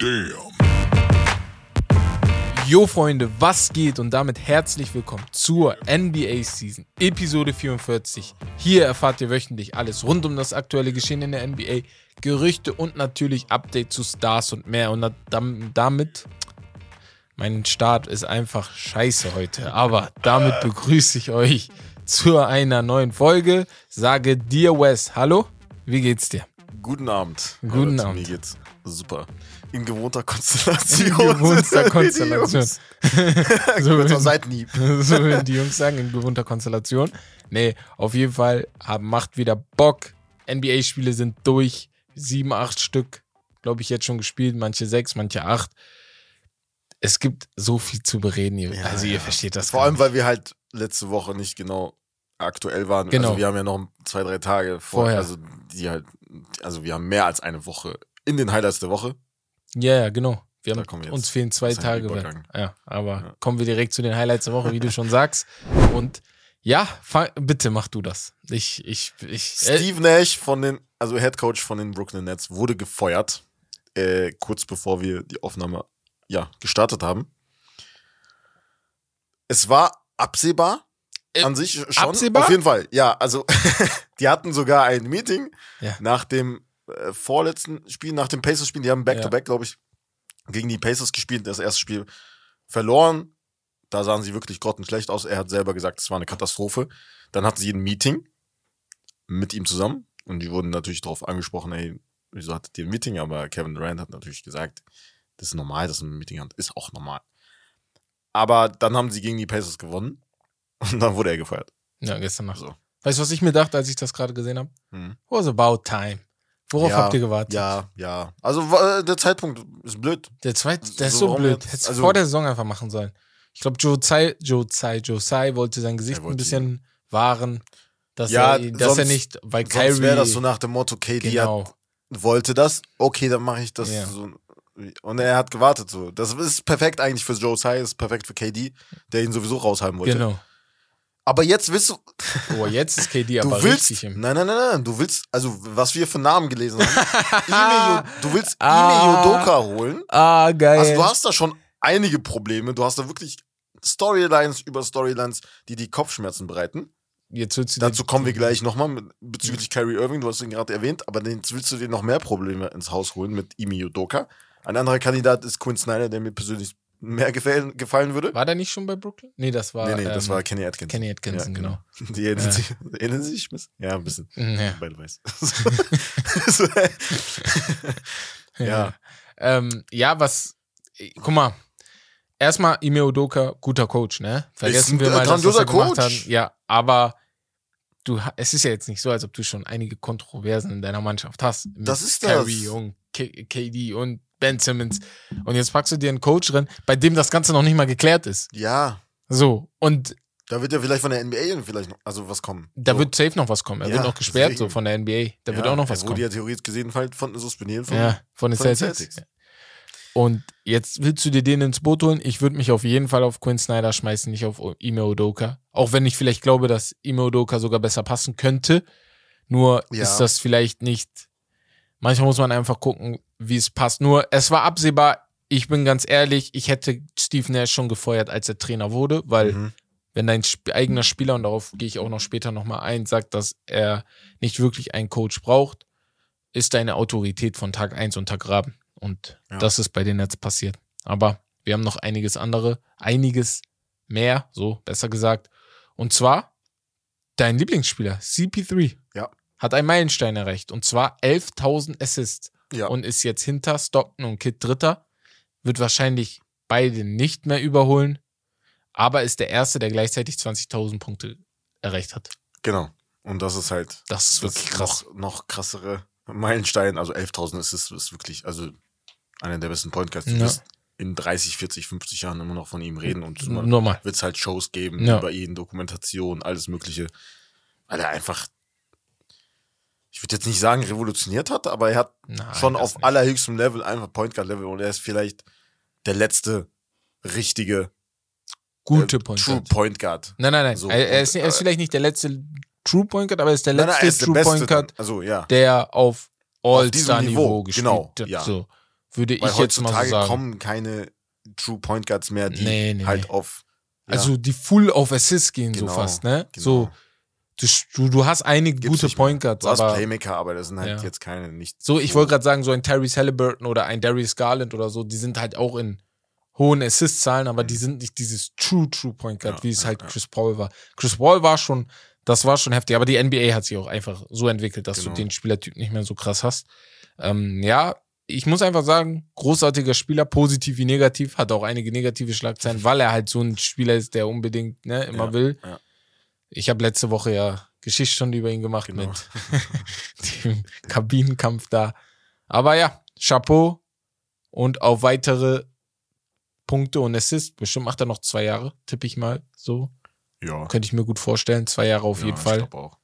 Damn. Jo Freunde, was geht und damit herzlich willkommen zur NBA Season Episode 44. Hier erfahrt ihr wöchentlich alles rund um das aktuelle Geschehen in der NBA, Gerüchte und natürlich Updates zu Stars und mehr. Und damit, mein Start ist einfach scheiße heute, aber damit begrüße ich euch zu einer neuen Folge. Sage dir Wes, hallo, wie geht's dir? Guten Abend. Guten Ja, Abend. Mir geht's super. In gewohnter Konstellation. In gewohnter Konstellation. so Seitenhieb. so würden die Jungs sagen, in gewohnter Konstellation. Nee, auf jeden Fall haben, macht wieder Bock. NBA-Spiele sind durch. Sieben, acht Stück, glaube ich, jetzt schon gespielt. Manche sechs, manche acht. Es gibt so viel zu bereden. Ihr, Ja, also, ihr ja. versteht das Vor allem, nicht. weil wir halt letzte Woche nicht genau aktuell waren. Genau. Also wir haben ja noch zwei, drei Tage vor, Vorher. Also die halt, also wir haben mehr als eine Woche in den Highlights der Woche. Ja, ja, genau. Wir Da haben, uns fehlen zwei Tage. Ja, aber Ja. kommen wir direkt zu den Highlights der Woche, wie du schon sagst. Und ja, fang, bitte mach du das. Ich, ich, ich. Äh, Steve Nash von den, also Head Coach von den Brooklyn Nets, wurde gefeuert, äh, kurz bevor wir die Aufnahme ja, gestartet haben. Es war absehbar Äh, an sich schon. absehbar? Auf jeden Fall, ja. Also, die hatten sogar ein Meeting Ja. nach dem äh, vorletzten Spiel, nach dem Pacers-Spiel. Die haben Back-to-Back, glaube ich, gegen die Pacers gespielt. Das erste Spiel verloren. Da sahen sie wirklich grottenschlecht aus. Er hat selber gesagt, es war eine Katastrophe. Dann hatten sie ein Meeting mit ihm zusammen und die wurden natürlich darauf angesprochen, ey, wieso hattet ihr ein Meeting? Aber Kevin Durant hat natürlich gesagt, das ist normal, dass man ein Meeting hat. Ist auch normal. Aber dann haben sie gegen die Pacers gewonnen und dann wurde er gefeuert. ja, gestern Nacht. So. Weißt du, was ich mir dachte, als ich das gerade gesehen habe? Mhm. Was about time? Worauf Ja, habt ihr gewartet? Ja, ja. Also äh, der Zeitpunkt ist blöd. Der zweite, der ist So, blöd. Hättest du Also- vor der Saison einfach machen sollen. Ich glaube, Joe Tsai, Joe Tsai, Joe Tsai wollte sein Gesicht Er ein wollte bisschen wahren, dass, Ja, er, dass er sonst- nicht, weil Sonst Kyrie, wäre das so nach dem Motto, KD genau, hat, wollte das, okay, dann mache ich das Ja. so. Und er hat gewartet so. Das ist perfekt eigentlich für Joe Tsai, ist perfekt für KD, der ihn sowieso raushalten wollte. genau. Aber jetzt willst du, Oh, jetzt ist KD du aber willst, richtig im. nein, nein, nein, nein, du willst, also was wir für Namen gelesen haben, Ime, du willst Ah. Ime Udoka holen. Ah, geil. Also du hast da schon einige Probleme. Du hast da wirklich Storylines über Storylines, die die Kopfschmerzen bereiten. jetzt willst du Dazu kommen wir gleich nochmal bezüglich Kyrie Irving. Du hast ihn gerade erwähnt, aber jetzt willst du dir noch mehr Probleme ins Haus holen mit Imi Udoka. Ein anderer Kandidat ist Quinn Snyder, der mir persönlich mehr gefallen, gefallen würde. War der nicht schon bei Brooklyn? Nee, das war. nee, nee, das ähm, war Kenny Atkinson. Kenny Atkinson, genau. Die erinnern, Ja. sich, erinnern sich? ein bisschen? Ja, ein bisschen. Ja. Beide weiß. so, Ja. Ähm, ja, was. Guck mal. Erstmal Ime Udoka, guter Coach, ne? Vergessen ein, wir mal, dass grandioser er gemacht hat. Ja, aber du, es ist ja jetzt nicht so, als ob du schon einige Kontroversen in deiner Mannschaft hast. Das ist Kyrie das. und K KD und Ben Simmons. Und jetzt packst du dir einen Coach drin, bei dem das Ganze noch nicht mal geklärt ist. ja, So. Und da wird ja vielleicht von der NBA vielleicht noch, also was kommen. da so. wird safe noch was kommen. Er Ja, wird noch gesperrt, so von der NBA. Da wird Ja, auch noch was er wurde kommen. ja theoretisch gesehen halt von suspendiert von, Ja, von den von Celtics. Celtics. Und jetzt willst du dir den ins Boot holen? Ich würde mich auf jeden Fall auf Quinn Snyder schmeißen, nicht auf Ime Udoka. Auch wenn ich vielleicht glaube, dass Ime Udoka sogar besser passen könnte. Nur ist das vielleicht nicht. Manchmal muss man einfach gucken, wie es passt. Nur, es war absehbar. Ich bin ganz ehrlich, ich hätte Steve Nash schon gefeuert, als er Trainer wurde, weil Mhm. wenn dein sp eigener Spieler, und darauf gehe ich auch noch später nochmal ein, sagt, dass er nicht wirklich einen Coach braucht, ist deine Autorität von Tag 1 untergraben. Und Ja. das ist bei den Nets passiert. Aber wir haben noch einiges andere, einiges mehr, so besser gesagt. Und zwar dein Lieblingsspieler, CP3, Ja. Hat einen Meilenstein erreicht. Und zwar 11.000 Assists. Ja. Und ist jetzt hinter Stockton und Kid Dritter. Wird wahrscheinlich beide nicht mehr überholen. Aber ist der Erste, der gleichzeitig 20.000 Punkte erreicht hat. Genau. Und das ist halt Das ist wirklich krass. Noch, noch krassere Meilenstein. Also 11.000 ist es ist wirklich, also einer der besten Guards. Du Ja. wirst in 30, 40, 50 Jahren immer noch von ihm reden und wird es halt Shows geben Ja. über ihn, Dokumentation, alles Mögliche. Weil er einfach, ich würde jetzt nicht sagen revolutioniert hat, aber er hat Nein, schon auf nicht. allerhöchstem Level, einfach Point Guard Level und er ist vielleicht der letzte richtige Gute äh, Point True Guard. Point Guard. Nein, nein, nein. So, er, er, ist, er ist äh, vielleicht nicht der letzte True Point Guard, aber er ist der Nein, letzte nein, er ist der True Beste Point Guard. Also ja. der auf All-Star-Niveau Niveau, gespielt genau, hat. ja. So. würde Weil ich jetzt mal so heutzutage sagen. kommen keine True Point Guards mehr, die Nee, nee, halt nee. auf. ja, Also die full auf Assist gehen Genau, so fast, ne? genau. So, du, du, du hast einige gibt's gute. Point Guards, Du hast aber Playmaker, aber das sind halt Ja. jetzt keine nicht. so, ich wollte gerade sagen, so ein Terry Halliburton oder ein Darius Garland oder so, die sind halt auch in hohen Assist-Zahlen, aber die sind nicht dieses True, True Point Guard, Mhm. Ja, wie es ja, halt. Chris Paul war. Chris Paul war schon, das war schon heftig, aber die NBA hat sich auch einfach so entwickelt, dass Genau. du den Spielertyp nicht mehr so krass hast. Ähm, ja, ich muss einfach sagen, großartiger Spieler, positiv wie negativ, hat auch einige negative Schlagzeilen, weil er halt so ein Spieler ist, der unbedingt ne, immer Ja, will. ja. Ich habe letzte Woche ja Geschichtsstunde über ihn gemacht Genau. mit dem Kabinenkampf da. Aber ja, Chapeau und auf weitere Punkte und Assists. Bestimmt macht er noch zwei Jahre, tippe ich mal so. Ja. Könnte ich mir gut vorstellen. Zwei Jahre auf ja, jeden ich Fall. glaub auch.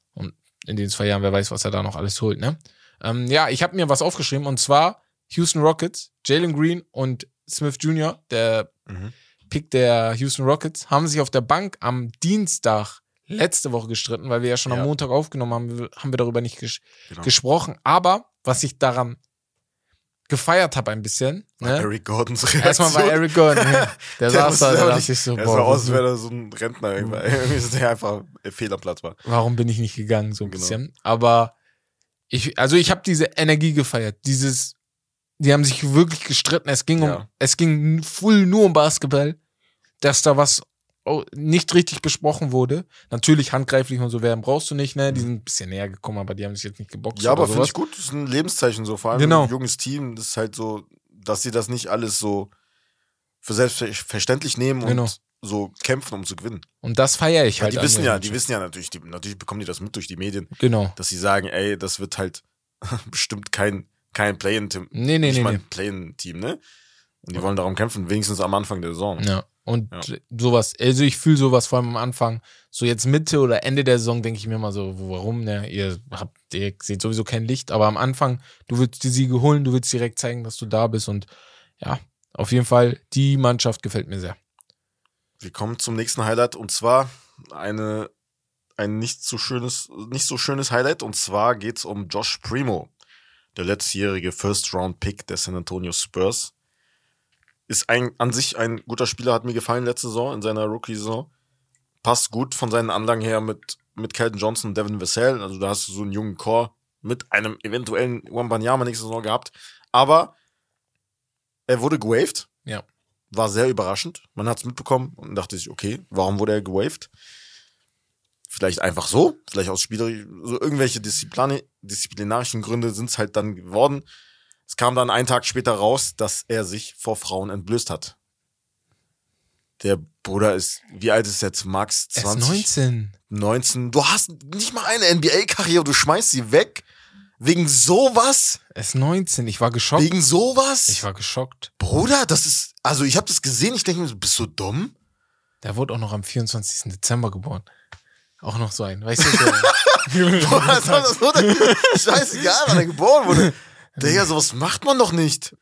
In den zwei Jahren, wer weiß, was er da noch alles holt, ne? Ähm, ja, ich habe mir was aufgeschrieben und zwar Houston Rockets, Jalen Green und Smith Jr., der Mhm. Pick der Houston Rockets, haben sich auf der Bank am Dienstag letzte Woche gestritten, weil wir ja schon Ja. am Montag aufgenommen haben, haben wir darüber nicht ges Genau. gesprochen. Aber was ich daran gefeiert habe ein bisschen, ne? Eric Gordons Reaktion. Erstmal war Eric Gordon, ja. der, saß wusste da, der auch dachte ich so, Er sah boah, aus, als wäre er so ein Rentner. Irgendwie ist der einfach fehl am Platz war. warum bin ich nicht gegangen, so ein Genau. bisschen. Aber ich, also ich habe diese Energie gefeiert, dieses, die haben sich wirklich gestritten. Es ging um, Ja. es ging full nur um Basketball, dass da was nicht richtig besprochen wurde. Natürlich handgreiflich und so werden brauchst du nicht, ne? Die sind ein bisschen näher gekommen, aber die haben sich jetzt nicht geboxt. Mhm. Ja, aber finde ich gut. Das ist ein Lebenszeichen so. Vor allem Genau. ein junges Team. Das ist halt so, dass sie das nicht alles so für selbstverständlich nehmen und Genau. so kämpfen, um zu gewinnen. Und das feiere ich halt. die an wissen ja, die wissen ja natürlich, die, natürlich bekommen die das mit durch die Medien, Genau. dass sie sagen, ey, das wird halt bestimmt kein, kein Play-in-Team. Nee, nee, nicht nee, mal nee. ein Play-in-Team, ne? Und die wollen darum kämpfen, wenigstens am Anfang der Saison. Ja. Und Ja. sowas, also ich fühle sowas vor allem am Anfang. So jetzt Mitte oder Ende der Saison denke ich mir mal so, wo- warum, ne? Ihr habt, ihr seht sowieso kein Licht, aber am Anfang, du willst die Siege holen, du willst direkt zeigen, dass du da bist und ja, auf jeden Fall, die Mannschaft gefällt mir sehr. Wir kommen zum nächsten Highlight und zwar eine, ein nicht so schönes, nicht so schönes Highlight und zwar geht's um Josh Primo, der letztjährige First-Round-Pick der San Antonio Spurs. Ist ein, an sich ein guter Spieler, hat mir gefallen letzte Saison in seiner Rookie-Saison. Passt gut von seinen Anlagen her mit, mit Kelton Johnson und Devin Vassell. Also da hast du so einen jungen Core mit einem eventuellen Wembanyama nächste Saison gehabt. Aber er wurde gewaved Ja. war sehr überraschend. Man hat es mitbekommen und dachte sich, okay, warum wurde er gewaved? Vielleicht einfach so, vielleicht aus Spieler, so irgendwelche Disziplin disziplinarischen Gründe sind es halt dann geworden. Es kam dann einen Tag später raus, dass er sich vor Frauen entblößt hat. Der Bruder ist, wie alt ist jetzt Max? Er ist 20? 19. 19. Du hast nicht mal eine NBA-Karriere, du schmeißt sie weg. Wegen sowas? Er ist 19. Ich war geschockt. Wegen sowas? Ich war geschockt. Bruder, das ist, also ich habe das gesehen, ich denke mir, bist du dumm? Der wurde auch noch am 24. Dezember geboren. Auch noch so ein, weißt du? Boah, das war das scheißegal, wann er geboren wurde. Digga, sowas macht man doch nicht.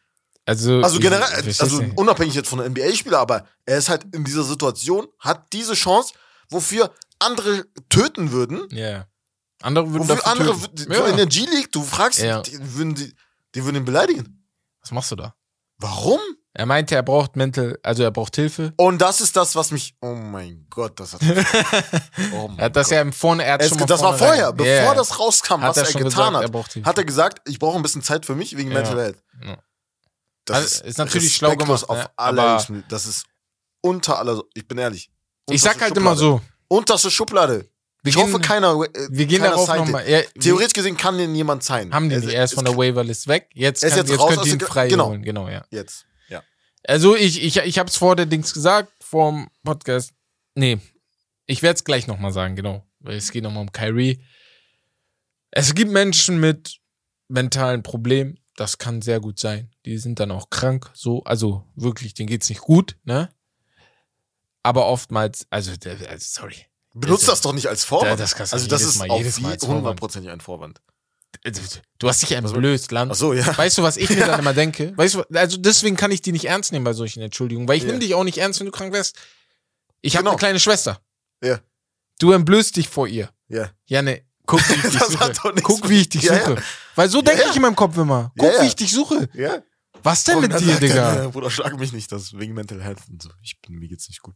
also, Also generell, also unabhängig jetzt von einem NBA-Spieler, aber er ist halt in dieser Situation, hat diese Chance, wofür andere töten würden. Ja. Andere würden Wofür andere töten. so in ja. der G-League, du fragst, Ja. die, würden die, die würden ihn beleidigen. Was machst du da? Warum? Er meinte, er braucht Mental, also er braucht Hilfe. Und das ist das, was mich. Oh mein Gott, das hat. oh mein Er hat das ja im Vorne, er hat Es, schon mal das war vorher, bevor Ja, ja. das rauskam, Hat was er er, schon getan gesagt, er hat. Hilfe. Hat er gesagt, ich brauche ein bisschen Zeit für mich wegen Ja. Mental Health. Ja. Das Also, ist natürlich schlau gemacht, auf ne? Ebene. Das ist unter aller. Ich bin ehrlich. Ich sag halt immer Schublade. so. Unterste Schublade. Wir ich gehen, hoffe, keiner. Äh, wir gehen darauf nochmal. Ja, Theoretisch gesehen kann den jemand sein. haben die nicht. Er ist von der Waiverlist weg. Jetzt, Er ist kann, jetzt jetzt, könnt ihr ihn der- frei genau. holen. Genau, ja. Jetzt. Also ich, ich, ich habe es vor der Dings gesagt, vor dem Podcast. Nee, ich werde es gleich nochmal sagen, genau. Weil es geht nochmal um Kyrie. Es gibt Menschen mit mentalen Problemen. Das kann sehr gut sein. Die sind dann auch krank, so. Also wirklich, denen geht's nicht gut, ne? Aber oftmals, also, also sorry. Benutzt Ist- das doch nicht als Vorwand. Ja, das kannst du also das ist Mal- auf jedes Mal als Vorwand. hundertprozentig ein Vorwand. Du hast dich entblößt, Land. Ach so, ja. Weißt du, was ich mir dann immer denke? Weißt du, also deswegen kann ich die nicht ernst nehmen bei solchen Entschuldigungen, weil ich Ja. nehme dich auch nicht ernst, wenn du krank wärst. Ich habe Genau. eine kleine Schwester. Ja. Du entblößt dich vor ihr. Ja. Janne, guck, wie ich dich suche. Guck, wie ich dich Ja, suche. ja. Weil so denke ja. ich in meinem Kopf immer. Guck, Ja, ja. wie ich dich suche. Ja. Was denn Und mit dir, Digga? "Ja, Bruder, schlag mich nicht, das wegen Mental Health und so. Ich bin, mir geht's nicht gut.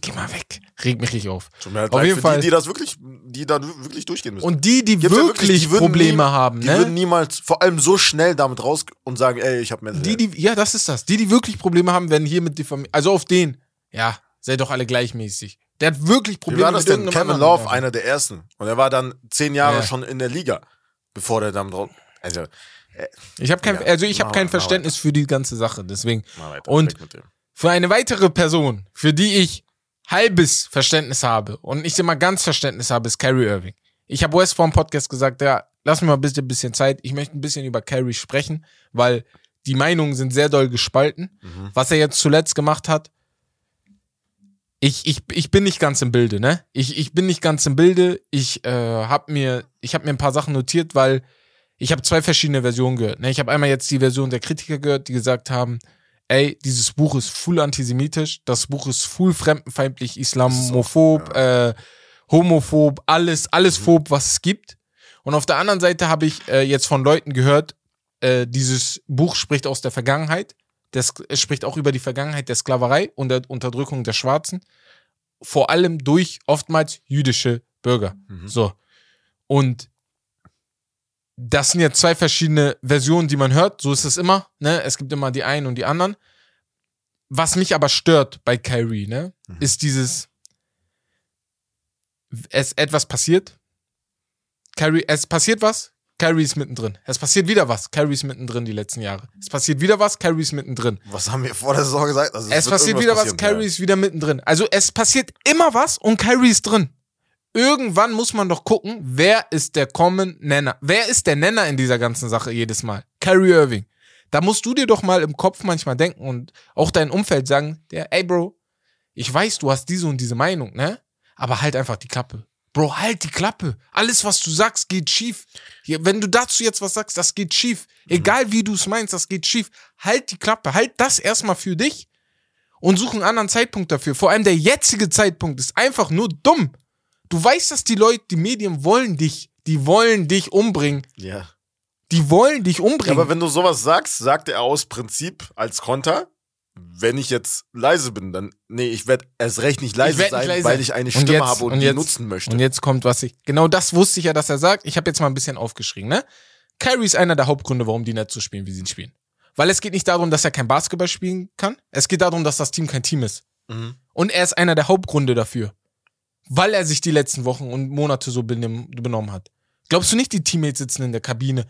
Geh mal weg. Reg mich nicht auf. Tut mir halt Auf jeden Fall. die, die das wirklich, die da wirklich durchgehen müssen. Und die, die Gibt's ja wirklich, die Probleme nie, haben, Die ne? würden niemals, vor allem so schnell damit raus und sagen, ey, ich hab Mental Die, die, ja, das ist das. Die, die wirklich Probleme haben, werden hier mit diffamiert. Also auf den, ja, seid doch alle gleichmäßig. Der hat wirklich Wie Probleme war das denn? Kevin. Love, einer der ersten. Und er war dann zehn Jahre Ja. schon in der Liga, bevor der damit raus. Also, Ich habe kein, also ich habe kein Verständnis für die ganze Sache. Deswegen. mal weiter. Und- mit dem. Für eine weitere Person, für die ich halbes Verständnis habe und nicht immer ganz Verständnis habe, ist Kyrie Irving. Ich habe West vor dem Podcast gesagt, ja, lass mir mal ein bisschen, Zeit. Ich möchte ein bisschen über Kyrie sprechen, weil die Meinungen sind sehr doll gespalten. Mhm. Was er jetzt zuletzt gemacht hat, ich, ich, ich bin nicht ganz im Bilde, ne? Ich, ich bin nicht ganz im Bilde. Ich äh, habe mir, ich hab mir ein paar Sachen notiert, weil ich habe zwei verschiedene Versionen gehört. Ne? Ich habe einmal jetzt die Version der Kritiker gehört, die gesagt haben, ey, dieses Buch ist full antisemitisch, das Buch ist full fremdenfeindlich, islamophob, äh, homophob, alles, alles phob, was es gibt. Und auf der anderen Seite habe ich äh, jetzt von Leuten gehört, äh, dieses Buch spricht aus der Vergangenheit. Das, es spricht auch über die Vergangenheit der Sklaverei und der Unterdrückung der Schwarzen. Vor allem durch oftmals jüdische Bürger. Mhm. So. Und das sind jetzt zwei verschiedene Versionen, die man hört. So ist es immer. Ne? Es gibt immer die einen und die anderen. Was mich aber stört bei Kyrie, ne, Mhm. ist dieses, es etwas passiert. Kyrie, es passiert was. Kyrie ist mittendrin. Es passiert wieder was. Kyrie ist mittendrin die letzten Jahre. Es passiert wieder was. Kyrie ist mittendrin. Was haben wir vor der Saison gesagt? Also, Es wird passiert wieder was, Kyrie ist wieder mittendrin. Also es passiert immer was und Kyrie ist drin. Irgendwann muss man doch gucken, wer ist der Common Nenner? Wer ist der Nenner in dieser ganzen Sache jedes Mal? Kyrie Irving. Da musst du dir doch mal im Kopf manchmal denken und auch dein Umfeld sagen, der, ey Bro, ich weiß, du hast diese und diese Meinung, ne? Aber halt einfach die Klappe. Bro, halt die Klappe. Alles, was du sagst, geht schief. Wenn du dazu jetzt was sagst, das geht schief. Egal wie du es meinst, das geht schief. Halt die Klappe. Halt das erstmal für dich und such einen anderen Zeitpunkt dafür. Vor allem der jetzige Zeitpunkt ist einfach nur dumm. Du weißt, dass die Leute, die Medien wollen dich. Die wollen dich umbringen. Ja. Die wollen dich Ja, umbringen. aber wenn du sowas sagst, sagt er aus Prinzip als Konter, wenn ich jetzt leise bin, dann, nee, ich werde erst recht nicht leise sein, nicht leise weil ich eine Und Stimme jetzt- habe und, und die jetzt- nutzen möchte. Und jetzt kommt, was ich. Genau das wusste ich ja, dass er sagt. Ich habe jetzt mal ein bisschen aufgeschrieben, ne? Kyrie ist einer der Hauptgründe, warum die nicht so spielen, wie sie spielen. Weil es geht nicht darum, dass er kein Basketball spielen kann. Es geht darum, dass das Team kein Team ist. Mhm. Und er ist einer der Hauptgründe dafür. Weil er sich die letzten Wochen und Monate so benehm, benommen hat. Glaubst du nicht, die Teammates sitzen in der Kabine?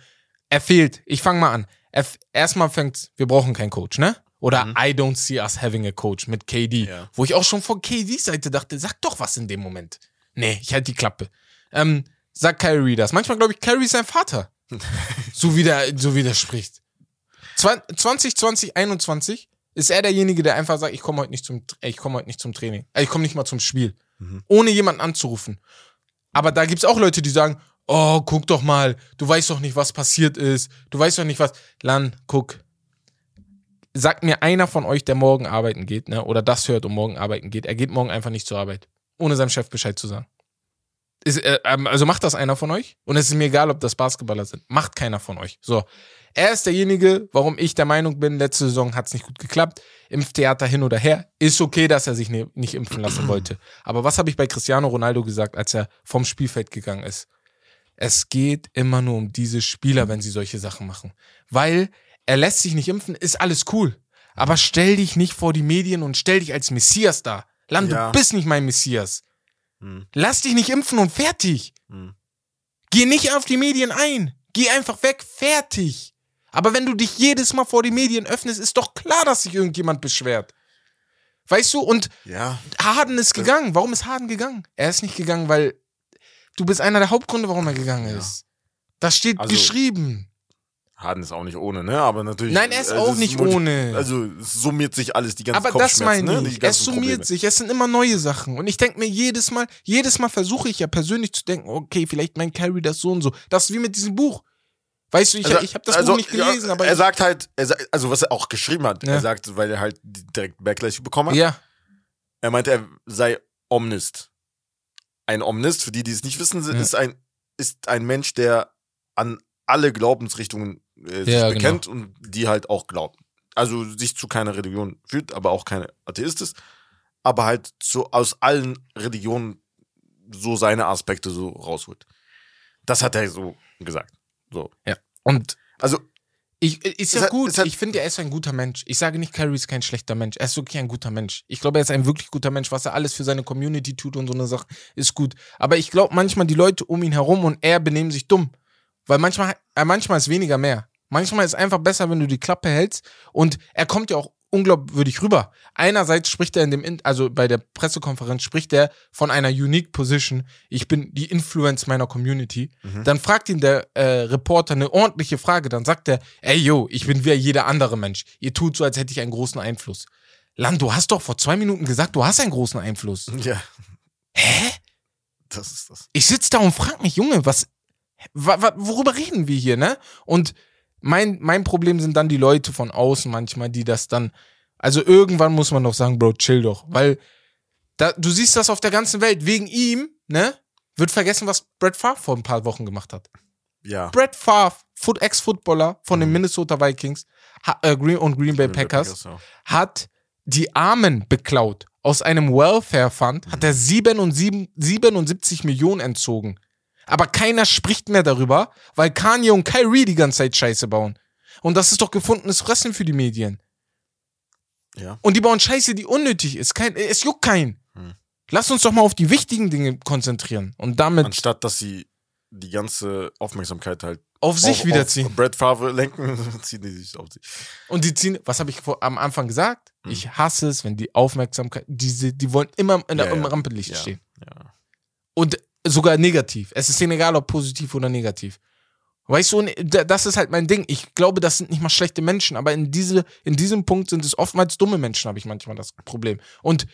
Er fehlt. Ich fange mal an. Er, erstmal fängt, wir brauchen keinen Coach, ne? Oder Mhm. I don't see us having a coach mit KD. Ja. Wo ich auch schon von KDs Seite dachte, sag doch was in dem Moment. Nee, ich halte die Klappe. Ähm, sag Kyrie das. Manchmal glaube ich, Kyrie ist sein Vater. so wie der, so wie der spricht. Zwan- 2020, 21 ist er derjenige, der einfach sagt, ich komme heute nicht zum, ich komme heute nicht zum Training. Ich komme nicht mal zum Spiel. Mhm. Ohne jemanden anzurufen. Aber da gibt's auch Leute, die sagen, oh, guck doch mal, du weißt doch nicht, was passiert ist. Du weißt doch nicht, was. Lan, guck. Sagt mir einer von euch, der morgen arbeiten geht, ne, oder das hört und morgen arbeiten geht, er geht morgen einfach nicht zur Arbeit. Ohne seinem Chef Bescheid zu sagen. Ist, äh, ähm, also macht das einer von euch? Und es ist mir egal, ob das Basketballer sind. Macht keiner von euch. So. Er ist derjenige, warum ich der Meinung bin, letzte Saison hat's nicht gut geklappt. Impftheater hin oder her. Ist okay, dass er sich ne, nicht impfen lassen wollte. Aber was habe ich bei Cristiano Ronaldo gesagt, als er vom Spielfeld gegangen ist? Es geht immer nur um diese Spieler, wenn sie solche Sachen machen. Weil er lässt sich nicht impfen, ist alles cool. Aber stell dich nicht vor die Medien und stell dich als Messias dar. Land, Ja. du bist nicht mein Messias. Mhm. Lass dich nicht impfen und fertig. Mhm. Geh nicht auf die Medien ein. Geh einfach weg, fertig. Aber wenn du dich jedes Mal vor die Medien öffnest, ist doch klar, dass sich irgendjemand beschwert. Weißt du? Und Ja. Harden ist gegangen. Warum ist Harden gegangen? Er ist nicht gegangen, weil du bist einer der Hauptgründe, warum er gegangen Ja. ist. Das steht Also- geschrieben. Harden ist auch nicht ohne, ne? Aber natürlich. Nein, er ist also auch nicht multi- ohne. Also es summiert sich alles, die ganzen Aber das Kopfschmerzen, meine ne? ich. Es summiert Probleme. sich. Es sind immer neue Sachen. Und ich denke mir jedes Mal, jedes Mal versuche ich ja persönlich zu denken, okay, vielleicht mein Carry das so und so. Das ist wie mit diesem Buch. Weißt du, ich, ich habe das also, Buch nicht gelesen, ja, aber er sagt halt, er sagt, also was er auch geschrieben hat, Ja. er sagt, weil er halt direkt Backlash bekommen hat, ja, er meinte, er sei Omnist. Ein Omnist, für die, die es nicht wissen, Ja. ist ein ist ein Mensch, der an alle Glaubensrichtungen äh, sich Ja, genau. bekennt und die halt auch glaubt. Also sich zu keiner Religion fühlt, aber auch keine Atheist ist, aber halt so aus allen Religionen so seine Aspekte so rausholt. Das hat er so gesagt. So. Und Also ich, ist Es ja hat- gut. hat- ich finde, er ist ein guter Mensch. Ich sage nicht, Kyrie ist kein schlechter Mensch. Er ist wirklich ein guter Mensch. Ich glaube, er ist ein wirklich guter Mensch. Was er alles für seine Community tut und so eine Sache, ist gut. Aber ich glaube, manchmal die Leute um ihn herum und er benehmen sich dumm. Weil manchmal, äh, manchmal ist weniger mehr. Manchmal ist einfach besser, wenn du die Klappe hältst. Und er kommt ja auch unglaubwürdig rüber. Einerseits spricht er in dem, also bei der Pressekonferenz spricht er von einer unique Position. Ich bin die Influence meiner Community. Mhm. Dann fragt ihn der äh, Reporter eine ordentliche Frage. Dann sagt er, ey yo, ich bin wie jeder andere Mensch. Ihr tut so, als hätte ich einen großen Einfluss. Land, du hast doch vor zwei Minuten gesagt, du hast einen großen Einfluss. ja, Hä? das ist das. Ich sitze da und frag mich, Junge, was, wa, wa, worüber reden wir hier, ne? Und mein, mein Problem sind dann die Leute von außen manchmal, die das dann, also irgendwann muss man doch sagen, Bro, chill doch, weil da, du siehst das auf der ganzen Welt. Wegen ihm, ne? Wird vergessen, was Brett Favre vor ein paar Wochen gemacht hat. Ja. Brett Favre, Foot- Ex-Footballer von den Minnesota Vikings äh, Green und Green Bay Packers, ja. hat die Armen beklaut. Aus einem Welfare Fund hat er 77, 77 Millionen entzogen. Aber keiner spricht mehr darüber, weil Kanye und Kyrie die ganze Zeit Scheiße bauen. Und das ist doch gefundenes Fressen für die Medien. Ja. Und die bauen Scheiße, die unnötig ist. Kein, es juckt keinen. Hm. Lass uns doch mal auf die wichtigen Dinge konzentrieren. Und damit Anstatt dass sie die ganze Aufmerksamkeit halt auf sich auf, wiederziehen. Auf Brett Favre lenken, ziehen die sich auf sich. Und die ziehen, was habe ich vor, am Anfang gesagt? Hm. Ich hasse es, wenn die Aufmerksamkeit, diese, die wollen immer in der, Ja, im. Rampenlicht Ja. stehen. Ja. Und sogar negativ. Es ist denen egal, ob positiv oder negativ. Weißt du, das ist halt mein Ding. Ich glaube, das sind nicht mal schlechte Menschen, aber in, diese, in diesem Punkt sind es oftmals dumme Menschen, habe ich manchmal das Problem. Und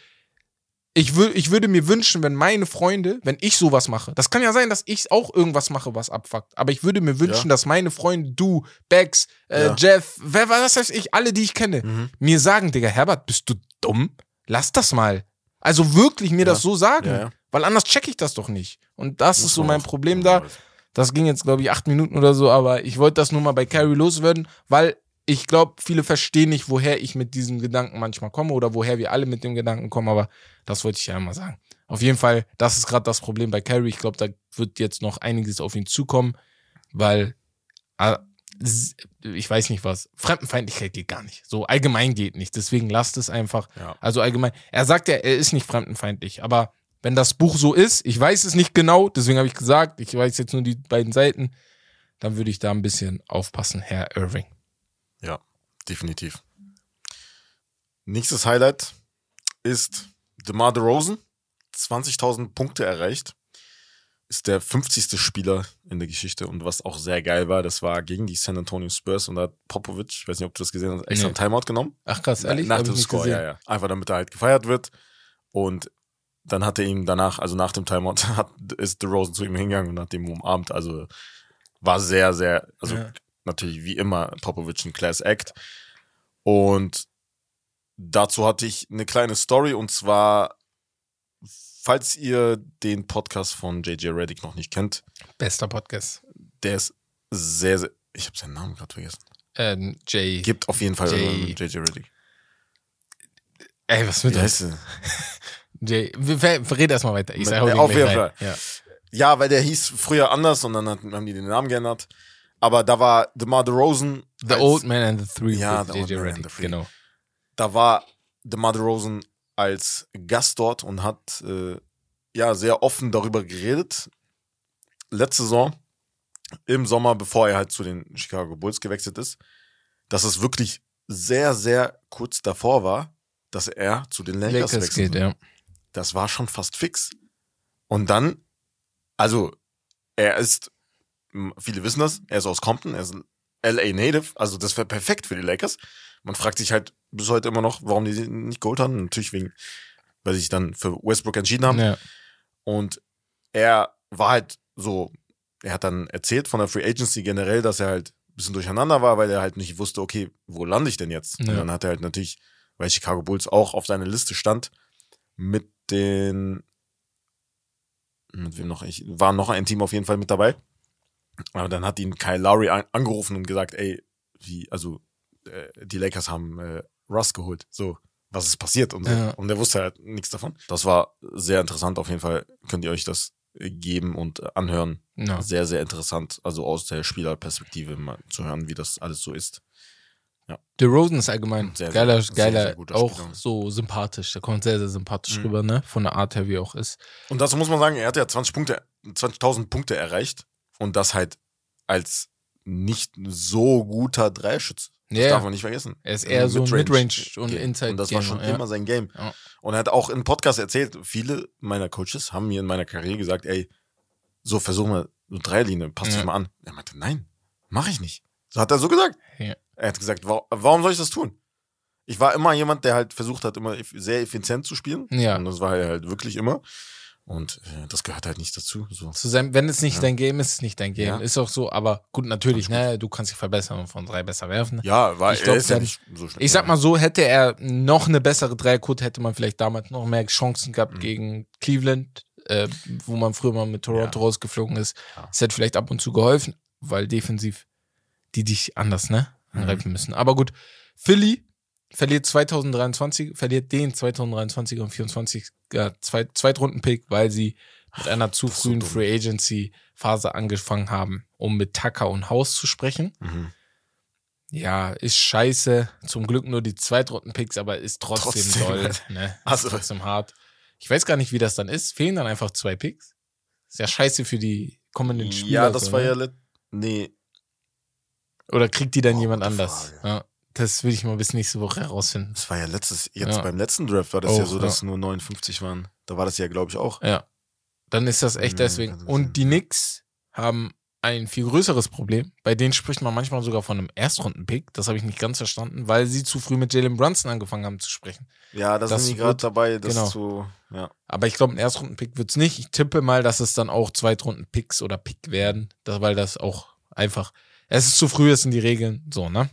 ich, wür, ich würde mir wünschen, wenn meine Freunde, wenn ich sowas mache, das kann ja sein, dass ich auch irgendwas mache, was abfuckt, aber ich würde mir wünschen, Ja. dass meine Freunde, du, Bex, äh, Ja. Jeff, wer was weiß ich, alle, die ich kenne, Mhm. mir sagen, Digga, Herbert, bist du dumm? Lass das mal. Also wirklich mir das so sagen. Weil anders check ich das doch nicht. Und das ist so mein Problem da. Das ging jetzt, glaube ich, acht Minuten oder so, aber ich wollte das nur mal bei Kyrie loswerden, weil ich glaube, viele verstehen nicht, woher ich mit diesem Gedanken manchmal komme oder woher wir alle mit dem Gedanken kommen, aber das wollte ich ja mal sagen. Auf jeden Fall, das ist gerade das Problem bei Kyrie. Ich glaube, da wird jetzt noch einiges auf ihn zukommen, weil s- ich weiß nicht was. Fremdenfeindlichkeit geht gar nicht. So allgemein geht nicht. Deswegen lasst es einfach. Ja. Also allgemein. Er sagt ja, er ist nicht fremdenfeindlich, aber wenn das Buch so ist, ich weiß es nicht genau, deswegen habe ich gesagt, ich weiß jetzt nur die beiden Seiten, dann würde ich da ein bisschen aufpassen, Herr Irving. Ja, definitiv. Nächstes Highlight ist DeMar DeRozan. 20.000 Punkte erreicht. Ist der 50. Spieler in der Geschichte. Und was auch sehr geil war, das war gegen die San Antonio Spurs. Und da hat Popovic, ich weiß nicht, ob du das gesehen hast, extra Nee. einen Timeout genommen. Ach krass, ehrlich? Nach dem Score, gesehen. ja, ja. Einfach damit er halt gefeiert wird. Und dann hat er ihm danach, also nach dem Timeout, hat, ist DeRozan zu ihm hingegangen und hat ihn umarmt. Also war sehr, sehr, also Ja. natürlich wie immer Popovic ein Class Act. Und dazu hatte ich eine kleine Story und zwar, falls ihr den Podcast von JJ Reddick noch nicht kennt, Bester Podcast. der ist sehr, sehr, ich habe seinen Namen gerade vergessen. Ähm, Jay. Gibt auf jeden Fall JJ Reddick. Ey, was mit Wie das? heißt? Jay. Wir, wir, red erst mal weiter. Ich sag, auf jeden. Fall. Ja. Ja, weil der hieß früher anders und dann haben die den Namen geändert. Aber da war DeMar DeRozan. The als- Old Man and the Three Ja, The Old JJ Man and Redick. the Three. Genau. Da war DeMar DeRozan als Gast dort und hat äh, ja sehr offen darüber geredet. Letzte Saison, im Sommer, bevor er halt zu den Chicago Bulls gewechselt ist, dass es wirklich sehr, sehr kurz davor war, dass er zu den Lakers, Lakers wechselt. geht, ja. Das war schon fast fix. Und dann, also, er ist, viele wissen das, er ist aus Compton, er ist ein LA Native, also das wäre perfekt für die Lakers. Man fragt sich halt bis heute immer noch, warum die nicht geholt haben. Natürlich wegen, weil sie sich dann für Westbrook entschieden haben. ja. Und er war halt so, er hat dann erzählt von der Free Agency generell, dass er halt ein bisschen durcheinander war, weil er halt nicht wusste, okay, wo lande ich denn jetzt? Ja. Und dann hat er halt natürlich, weil Chicago Bulls auch auf seiner Liste stand, mit den, mit wem noch, ich war noch ein Team auf jeden Fall mit dabei. Aber dann hat ihn Kyle Lowry an angerufen und gesagt, ey, wie, also äh, die Lakers haben äh, Russ geholt. So, was ist passiert? Und, so. Ja. und der wusste halt nichts davon. Das war sehr interessant. Auf jeden Fall könnt ihr euch das geben und anhören. Ja. Sehr, sehr interessant. Also aus der Spielerperspektive mal zu hören, wie das alles so ist. DeRozan ist allgemein Sehr, sehr- geiler, sehr, geiler, sehr guter auch Spieler. so sympathisch. Der kommt sehr, sehr sympathisch Mhm. rüber, ne? Von der Art her, wie er auch ist. Und dazu muss man sagen, er hat ja 20 Punkte, 20.000 Punkte erreicht. Und das halt als nicht so guter Dreischütz. Das Ja. darf man nicht vergessen. Er ist eher so ein Midrange- und Game. Inside Und das war schon ja. immer sein Game. Ja. Und er hat auch im Podcast erzählt, viele meiner Coaches haben mir in meiner Karriere gesagt, ey, so versuch mal so Dreierlinie, passt Ja. dich mal an. Er meinte, nein, mache ich nicht. So hat er so gesagt. Er hat gesagt, wa warum soll ich das tun? Ich war immer jemand, der halt versucht hat, immer sehr effizient zu spielen. Ja. Und das war er halt wirklich immer. Und äh, das gehört halt nicht dazu. So. Zu seinem, wenn es nicht Ja. dein Game ist, ist es nicht dein Game. Ja. Ist auch so, aber gut, natürlich, ne? Du kannst dich verbessern und von drei besser werfen. Ja, war Ich glaub, er ist ja nicht so schlimm. Ich sag mal so, hätte er noch eine bessere Dreierquote, hätte man vielleicht damals noch mehr Chancen gehabt Mhm. gegen Cleveland, äh, wo man früher mal mit Toronto Ja. rausgeflogen ist. Es hätte vielleicht ab und zu geholfen, weil defensiv die dich anders, ne? Mhm. Angreifen müssen. Aber gut, Philly verliert 2023, verliert den 2023 und 24 äh, Zweit Zweitrunden-Pick, weil sie mit einer zu so frühen dumm. Free Agency Phase angefangen haben, um mit Tucker und Haus zu sprechen. Mhm. Ja, ist scheiße. Zum Glück nur die Zweitrunden-Picks, aber ist trotzdem, Trotzdem. doll. Ne? Also- Ist trotzdem hart. Ich weiß gar nicht, wie das dann ist. Fehlen dann einfach zwei Picks? Ist ja scheiße für die kommenden Spieler. Ja, das so, war ne? ja. Nee, Oder kriegt die dann Oh, jemand anders? Ja, das will ich mal bis nächste Woche herausfinden. das war ja letztes, jetzt Ja. beim letzten Draft war das ja Auch, so, dass es nur 59 waren. Da war das ja, glaube ich, auch. Ja. Dann ist das echt deswegen. sein. Und die Knicks haben ein viel größeres Problem. Bei denen spricht man manchmal sogar von einem Erstrunden-Pick. Das habe ich nicht ganz verstanden, weil sie zu früh mit Jalen Brunson angefangen haben zu sprechen. Ja, da Das sind die gerade dabei, das genau. zu, ja. Aber ich glaube, ein Erstrunden-Pick wird es nicht. Ich tippe mal, dass es dann auch Zweitrunden-Picks oder Pick werden, weil das auch einfach, es ist zu früh, es sind die Regeln, so, ne?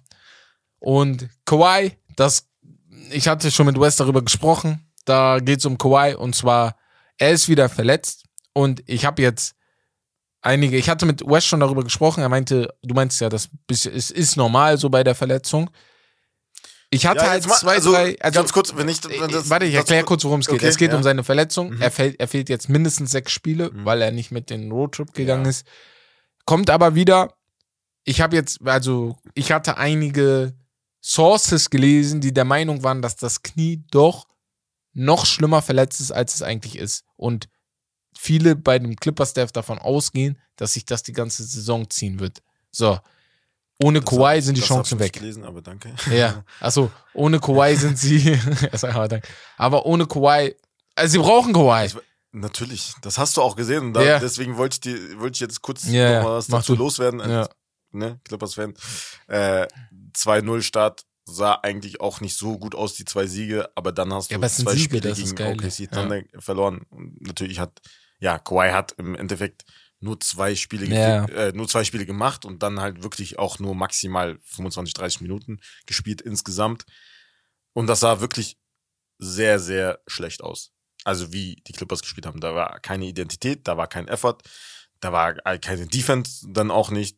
Und Kawhi, das, ich hatte schon mit West darüber gesprochen, da geht es um Kawhi und zwar, er ist wieder verletzt und ich habe jetzt einige, ich hatte mit West schon darüber gesprochen, er meinte, du meinst ja, das es ist normal so bei der Verletzung. Ich hatte Ja, halt mal- zwei, also, drei, also ganz kurz, wenn ich äh, das, Warte, ich erkläre kurz, worum es geht. Okay, es geht ja. um seine Verletzung. Mhm. Er, fällt, er fehlt jetzt mindestens sechs Spiele, Mhm. weil er nicht mit den Roadtrip gegangen Ja. ist. Kommt aber wieder. Ich habe jetzt, also ich hatte einige Sources gelesen, die der Meinung waren, dass das Knie doch noch schlimmer verletzt ist, als es eigentlich ist. Und viele bei dem Clippers-Staff davon ausgehen, dass sich das die ganze Saison ziehen wird. So. Ohne Das Kawhi sind die Chancen ich weg. Gelesen, aber danke. Ja, achso, ohne Kawhi sind sie. Aber ohne Kawhi, also sie brauchen Kawhi. Natürlich, das hast du auch gesehen. Da, Ja. Deswegen wollte ich, dir, wollte ich jetzt kurz Ja, ja, noch mal was dazu du. loswerden. Ja. Ne, Clippers-Fan. Äh, 2-0-Start sah eigentlich auch nicht so gut aus, die zwei Siege, aber dann hast Ja, du sind zwei Siege, Spiele gegen. OKC Thunder verloren. Und natürlich hat, ja, Kawhi hat im Endeffekt nur zwei Spiele Ja. äh, nur zwei Spiele gemacht und dann halt wirklich auch nur maximal 25, 30 Minuten gespielt insgesamt. Und das sah wirklich sehr, sehr schlecht aus. Also wie die Clippers gespielt haben. Da war keine Identität, da war kein Effort, da war keine Defense dann auch nicht.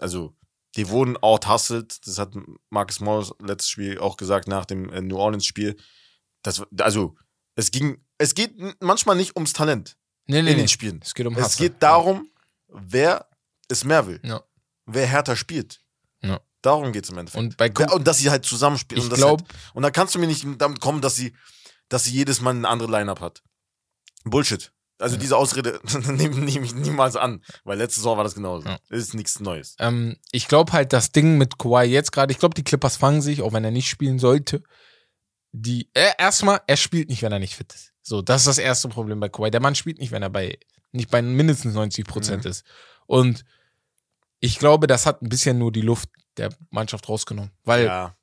Also die wurden outhustled. Das hat Marcus Morris letztes Spiel auch gesagt nach dem äh, New Orleans Spiel. Das, also es ging, es geht manchmal nicht ums Talent Nee, nee, in den Spielen. Es geht um Es Hustle. geht darum, wer es mehr will, Ja. wer härter spielt. Ja. Darum geht es im Endeffekt. Und bei Ja, und dass sie halt zusammenspielen. ich und das glaube, halt, und da kannst du mir nicht damit kommen, dass sie, dass sie jedes Mal eine andere Line-Up hat. Bullshit. Also diese Ausrede nehme nehm ich niemals an, weil letzte Saison war das genauso. Ja. Das ist nichts Neues. ähm, ich glaube halt, das Ding mit Kawhi jetzt gerade, ich glaube, die Clippers fangen sich, auch wenn er nicht spielen sollte. Die, äh, erstmal, er spielt nicht, wenn er nicht fit ist. So, das ist das erste Problem bei Kawhi. Der Mann spielt nicht, wenn er bei, nicht bei mindestens 90 Prozent Mhm. ist. Und ich glaube, das hat ein bisschen nur die Luft der Mannschaft rausgenommen. Weil, Ja.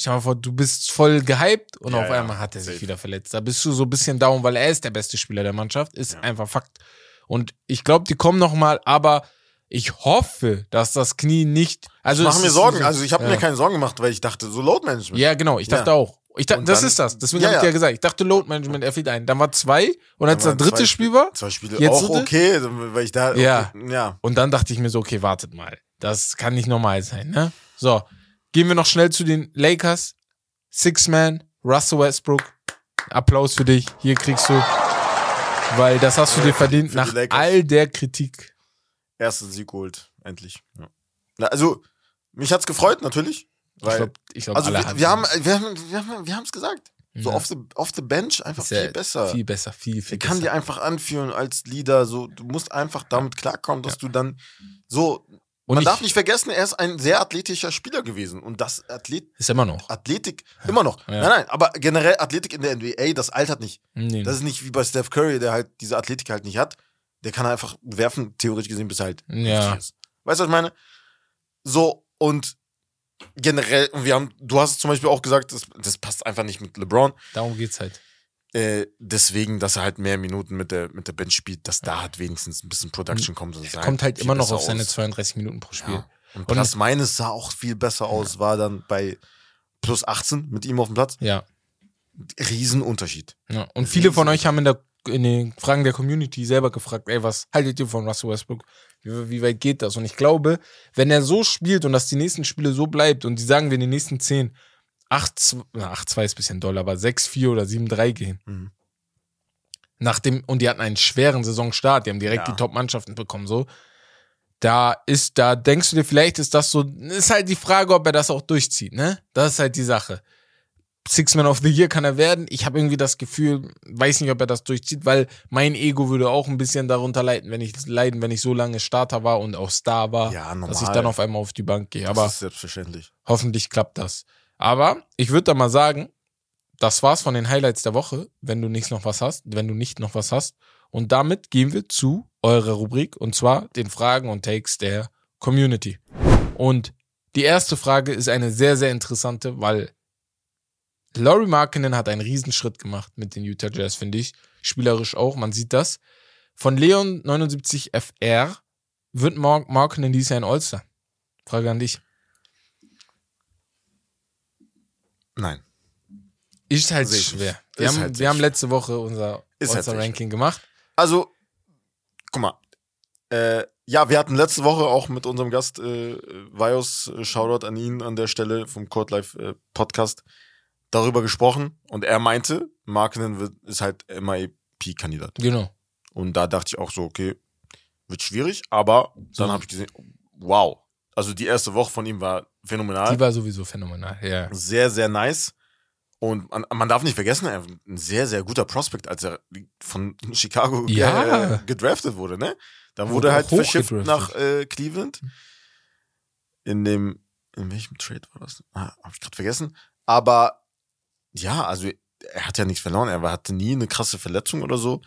Stell mal vor, du bist voll gehypt und Ja, auf ja, einmal hat er sich safe. wieder verletzt. Da bist du so ein bisschen down, weil er ist der beste Spieler der Mannschaft. Ist Ja. einfach Fakt. Und ich glaube, die kommen noch mal, aber ich hoffe, dass das Knie nicht. Also ich mache mir Sorgen. Also ich habe ja. mir keine Sorgen gemacht, weil ich dachte, so Load Management. Ja, genau. Ich dachte Ja. auch. Ich dachte, das ist das. Deswegen Ja, habe ich ja. ja gesagt, ich dachte Load Management, er fehlt ein. Dann war zwei und als das dritte Spiel war, Zwei Spiele Jetzt auch okay, weil ich da. Ja. Okay, ja. und dann dachte ich mir so, okay, wartet mal. Das kann nicht normal sein, ne? So, gehen wir noch schnell zu den Lakers. Six Man, Russell Westbrook. Applaus für dich. Hier kriegst du, weil das hast du dir verdient nach all der Kritik. Ersten Sieg geholt, endlich. Ja. Na, also, mich hat's gefreut, natürlich. Ich Weil, glaube, ich glaub, also wir, wir, haben, wir haben, wir haben, wir haben's gesagt. So Ja. off, the, off the bench einfach ja viel besser. Viel besser, viel, viel Der kann besser. dir einfach anführen als Leader. So, du musst einfach damit klarkommen, dass du dann so. Und man ich- darf nicht vergessen, er ist ein sehr athletischer Spieler gewesen. Und das Athlet, Ist immer noch. Athletik immer noch. Ja. Nein, nein, aber generell Athletik in der NBA, das altert nicht. Nee, Das ist nicht wie bei Steph Curry, der halt diese Athletik halt nicht hat. Der kann einfach werfen, theoretisch gesehen, bis er halt Ja. 50 ist. Weißt du, was ich meine? So, und generell, und wir haben, du hast zum Beispiel auch gesagt, das, das passt einfach nicht mit LeBron. darum geht's halt. Äh, deswegen, dass er halt mehr Minuten mit der, mit der Bench spielt, dass da halt wenigstens ein bisschen Production kommt. und sah Kommt halt immer noch auf seine aus. 32 Minuten pro Spiel. Ja. Und Plus meines sah auch viel besser aus, war dann bei plus 18 mit ihm auf dem Platz. Ja. Riesenunterschied. ja. Und viele von euch haben in, der, in den Fragen der Community selber gefragt, ey, was haltet ihr von Russell Westbrook? Wie, wie weit geht das? Und ich glaube, wenn er so spielt und dass die nächsten Spiele so bleibt und die sagen wir in den nächsten 10, 8-2 na, 8-2 ist ein bisschen doll, aber 6-4 oder 7-3 gehen. Mhm. Nach dem, und die hatten einen schweren Saisonstart, die haben direkt Ja. die Top-Mannschaften bekommen, so. Da ist, da denkst du dir, vielleicht ist das so, ist halt die Frage, ob er das auch durchzieht, ne? Das ist halt die Sache. Six Man of the Year kann er werden. Ich habe irgendwie das Gefühl, weiß nicht, ob er das durchzieht, weil mein Ego würde auch ein bisschen darunter leiden, wenn ich leiden, wenn ich so lange Starter war und auch Star war, Ja, dass ich dann auf einmal auf die Bank gehe. das Aber ist selbstverständlich. hoffentlich klappt das. Aber ich würde da mal sagen, das war's von den Highlights der Woche, wenn du nicht noch was hast, wenn du nicht noch was hast. Und damit gehen wir zu eurer Rubrik und zwar den Fragen und Takes der Community. Und die erste Frage ist eine sehr, sehr interessante, weil Laurie Markkinen hat einen Riesenschritt gemacht mit den Utah Jazz, finde ich. Spielerisch auch, man sieht das. Von Leon 79FR wird Mark Markkinen dies Jahr ein All-Star? Frage an dich. Nein. Ist halt Sehe ich schwer. nicht. Wir, Ist haben, halt wir haben letzte Woche unser Ist halt sehr All-Star-Ranking gemacht. Also, guck mal. Äh, ja, wir hatten letzte Woche auch mit unserem Gast äh, Vios, äh, Shoutout an ihn an der Stelle vom Court Life äh, Podcast, darüber gesprochen und er meinte, Markinen wird, ist halt MIP-Kandidat. Genau. Und da dachte ich auch so, okay, wird schwierig, aber dann habe ich gesehen, wow. Also die erste Woche von ihm war phänomenal. Die war sowieso phänomenal. Ja. sehr, sehr nice. Und man, man darf nicht vergessen, er ein sehr, sehr guter Prospekt, als er von Chicago Ja. äh, gedraftet wurde, ne? Dann Wurde wurde er halt verschifft nach äh, Cleveland. In dem, in welchem Trade war das? Ah, hab ich gerade vergessen. Aber ja, also er hat ja nichts verloren. Er hatte nie eine krasse Verletzung oder so.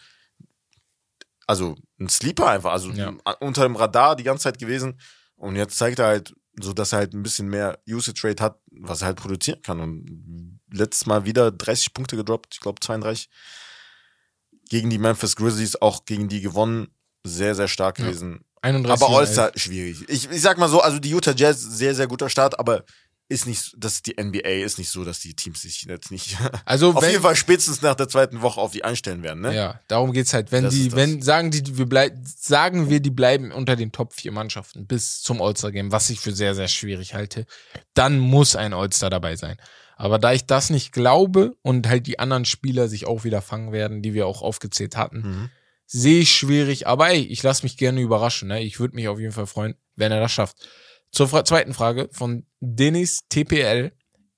Also ein Sleeper einfach, also Ja. unter dem Radar die ganze Zeit gewesen. Und jetzt zeigt er halt, so dass er halt ein bisschen mehr Usage Rate hat, was er halt produzieren kann. Und letztes Mal wieder 30 Punkte gedroppt, ich glaube 32. Gegen die Memphis Grizzlies, auch gegen die gewonnen. Sehr, sehr stark Ja. gewesen. 31 Aber All-Star schwierig. Ich, ich sag mal so, also die Utah Jazz, sehr, sehr guter Start, aber ist nicht, das ist die NBA ist nicht so, dass die Teams sich jetzt nicht Also auf wenn, jeden Fall spätestens nach der zweiten Woche auf die einstellen werden, ne? Ja, darum geht's halt. Wenn Das die, wenn sagen die, wir bleib, sagen wir, die bleiben unter den Top 4 Mannschaften bis zum All-Star-Game, was ich für sehr, sehr schwierig halte, dann muss ein All-Star dabei sein. Aber da ich das nicht glaube und halt die anderen Spieler sich auch wieder fangen werden, die wir auch aufgezählt hatten, Mhm. sehe ich schwierig. Aber ey, ich lasse mich gerne überraschen. Ne? Ich würde mich auf jeden Fall freuen, wenn er das schafft. Zur fra zweiten Frage von Dennis TPL.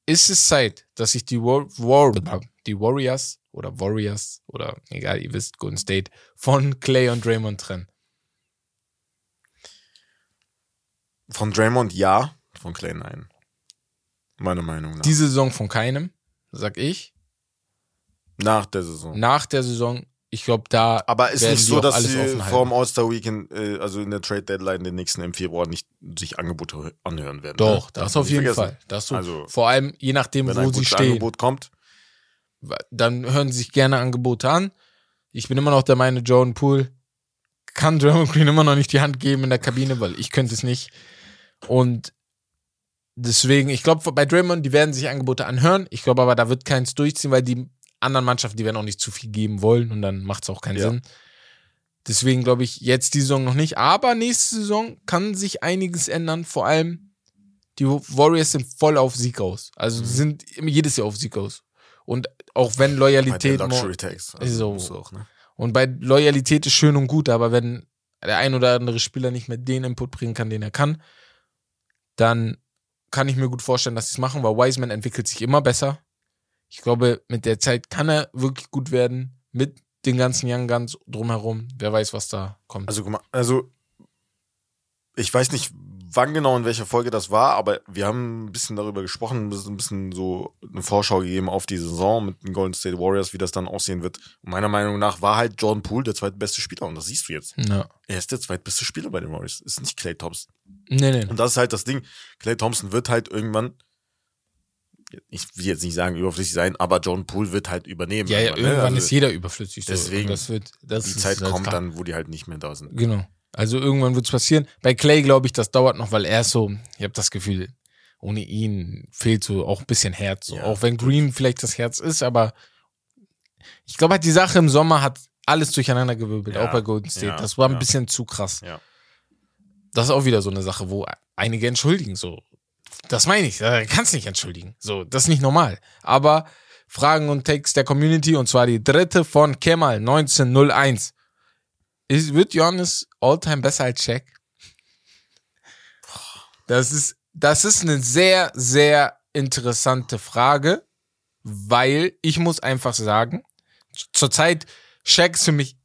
Ist es Zeit, dass sich die, War War die Warriors oder Warriors oder egal, ihr wisst, Golden State von Clay und Draymond trennen? Von Draymond ja, von Clay nein. Meine Meinung nach. Diese Saison von keinem, sag ich. nach der Saison. Nach der Saison, ich glaube, da Aber ist nicht so, dass sie vor dem All-Star Weekend, äh, also in der Trade Deadline, den nächsten im Februar, nicht sich Angebote anhören werden. Doch, ne? das man auf jeden vergessen. Fall. Das so, Also, vor allem, je nachdem, Wenn wo ein sie stehen. Angebot kommt, dann hören sie sich gerne Angebote an. Ich bin immer noch der Meinung, Jordan Poole kann Draymond Green immer noch nicht die Hand geben in der Kabine, weil ich könnte es nicht. Und Deswegen, ich glaube, bei Draymond, die werden sich Angebote anhören. Ich glaube aber, da wird keins durchziehen, weil die anderen Mannschaften, die werden auch nicht zu viel geben wollen und dann macht es auch keinen Ja. Sinn. Deswegen glaube ich jetzt die Saison noch nicht. Aber nächste Saison kann sich einiges ändern. Vor allem die Warriors sind voll auf Sieg aus. Also Mhm. sind jedes Jahr auf Sieg aus. Und auch wenn Bei Loyalität. mo- Luxury Tags. So. musst du auch, ne? Und bei Loyalität ist schön und gut, aber wenn der ein oder andere Spieler nicht mehr den Input bringen kann, den er kann, dann kann ich mir gut vorstellen, dass sie es machen, weil Wiseman entwickelt sich immer besser. Ich glaube, mit der Zeit kann er wirklich gut werden, mit den ganzen Young Guns drumherum. Wer weiß, was da kommt. Also, also, ich weiß nicht, wann genau in welcher Folge das war, aber wir haben ein bisschen darüber gesprochen, ein bisschen, ein bisschen so eine Vorschau gegeben auf die Saison mit den Golden State Warriors, wie das dann aussehen wird. Und meiner Meinung nach war halt Jordan Poole der zweitbeste Spieler und das siehst du jetzt. ja. Er ist der zweitbeste Spieler bei den Warriors. Ist nicht Clay Thompson. Nee, nee. Und das ist halt das Ding. Clay Thompson wird halt irgendwann, ich will jetzt nicht sagen überflüssig sein, aber Jordan Poole wird halt übernehmen. Ja, ja, ne? irgendwann Also ist jeder überflüssig. So. deswegen, Und das wird, das Die Zeit halt kommt klar. dann, wo die halt nicht mehr da sind. Genau. Also irgendwann wird es passieren. Bei Clay glaube ich, das dauert noch, weil er ist so, ich habe das Gefühl, ohne ihn fehlt so auch ein bisschen Herz. So. Ja. Auch wenn Green vielleicht das Herz ist, aber ich glaube halt, die Sache im Sommer hat alles durcheinander gewirbelt, Ja, auch bei Golden State. ja, das war ein bisschen zu krass. Das ist auch wieder so eine Sache, wo einige entschuldigen. So, das meine ich. Kannst nicht entschuldigen. So, das ist nicht normal. Aber Fragen und Takes der Community und zwar die dritte von Kemal 1901. Ist, wird Johannes Alltime besser als Shaq? Das ist, das ist eine sehr, sehr interessante Frage, weil ich muss einfach sagen, zurzeit Shaq ist für mich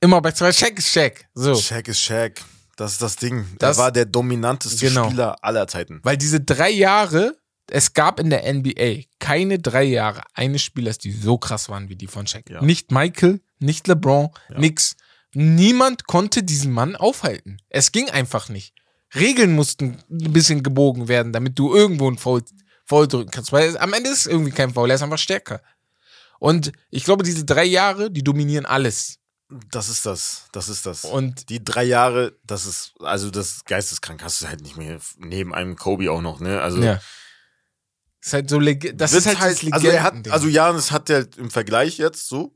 immer besser, weil Shaq ist Shaq. So. Shaq ist Shaq. Das ist das Ding. Das- er war der dominanteste Genau. Spieler aller Zeiten. Weil diese drei Jahre, es gab in der NBA keine drei Jahre eines Spielers, die so krass waren wie die von Shaq. Ja. Nicht Michael, nicht LeBron, Ja. nix. Niemand konnte diesen Mann aufhalten. Es ging einfach nicht. Regeln mussten ein bisschen gebogen werden, damit du irgendwo einen Foul, Foul drücken kannst. Weil am Ende ist es irgendwie kein Foul, er ist einfach stärker. Und ich glaube, diese drei Jahre, die dominieren alles. Das ist das. Das ist das. Und die drei Jahre, das ist, also das ist geisteskrank, hast du halt nicht mehr neben einem Kobe auch noch, ne? Also, ja. Ist halt so leg das ist halt, das also er hat, also Janis hat ja im Vergleich jetzt so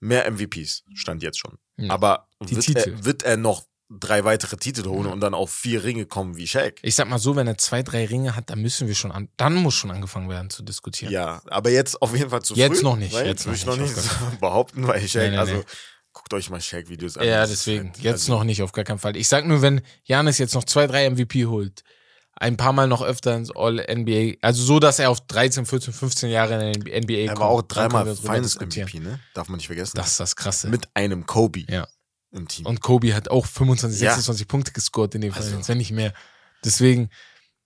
mehr MVPs, stand jetzt schon. Ja. Aber wird er, wird er noch drei weitere Titel holen und dann auf vier Ringe kommen wie Shaq? Ich sag mal so, wenn er zwei, drei Ringe hat, dann müssen wir schon an, dann muss schon angefangen werden zu diskutieren. Ja, aber jetzt auf jeden Fall zu Jetzt früh. noch nicht, jetzt noch will ich nicht, noch nicht so behaupten, weil Shaq, Nee, nee, also nee. Guckt euch mal Shaq-Videos an. Ja, deswegen. halt- Jetzt also, noch nicht, auf gar keinen Fall. Ich sag nur, wenn Janis jetzt noch zwei, drei MVP holt, ein paar Mal noch öfter ins All-NBA, also so, dass er auf 13, 14, 15 Jahre in der NBA Er kommt. war auch dreimal Finals diskutieren. MVP, ne? Darf man nicht vergessen. Das ist das Krasse. Mit einem Kobe Ja. im Team. Und Kobe hat auch 25, Ja. 26 Punkte gescored in den Also- Finals, wenn nicht mehr. Deswegen,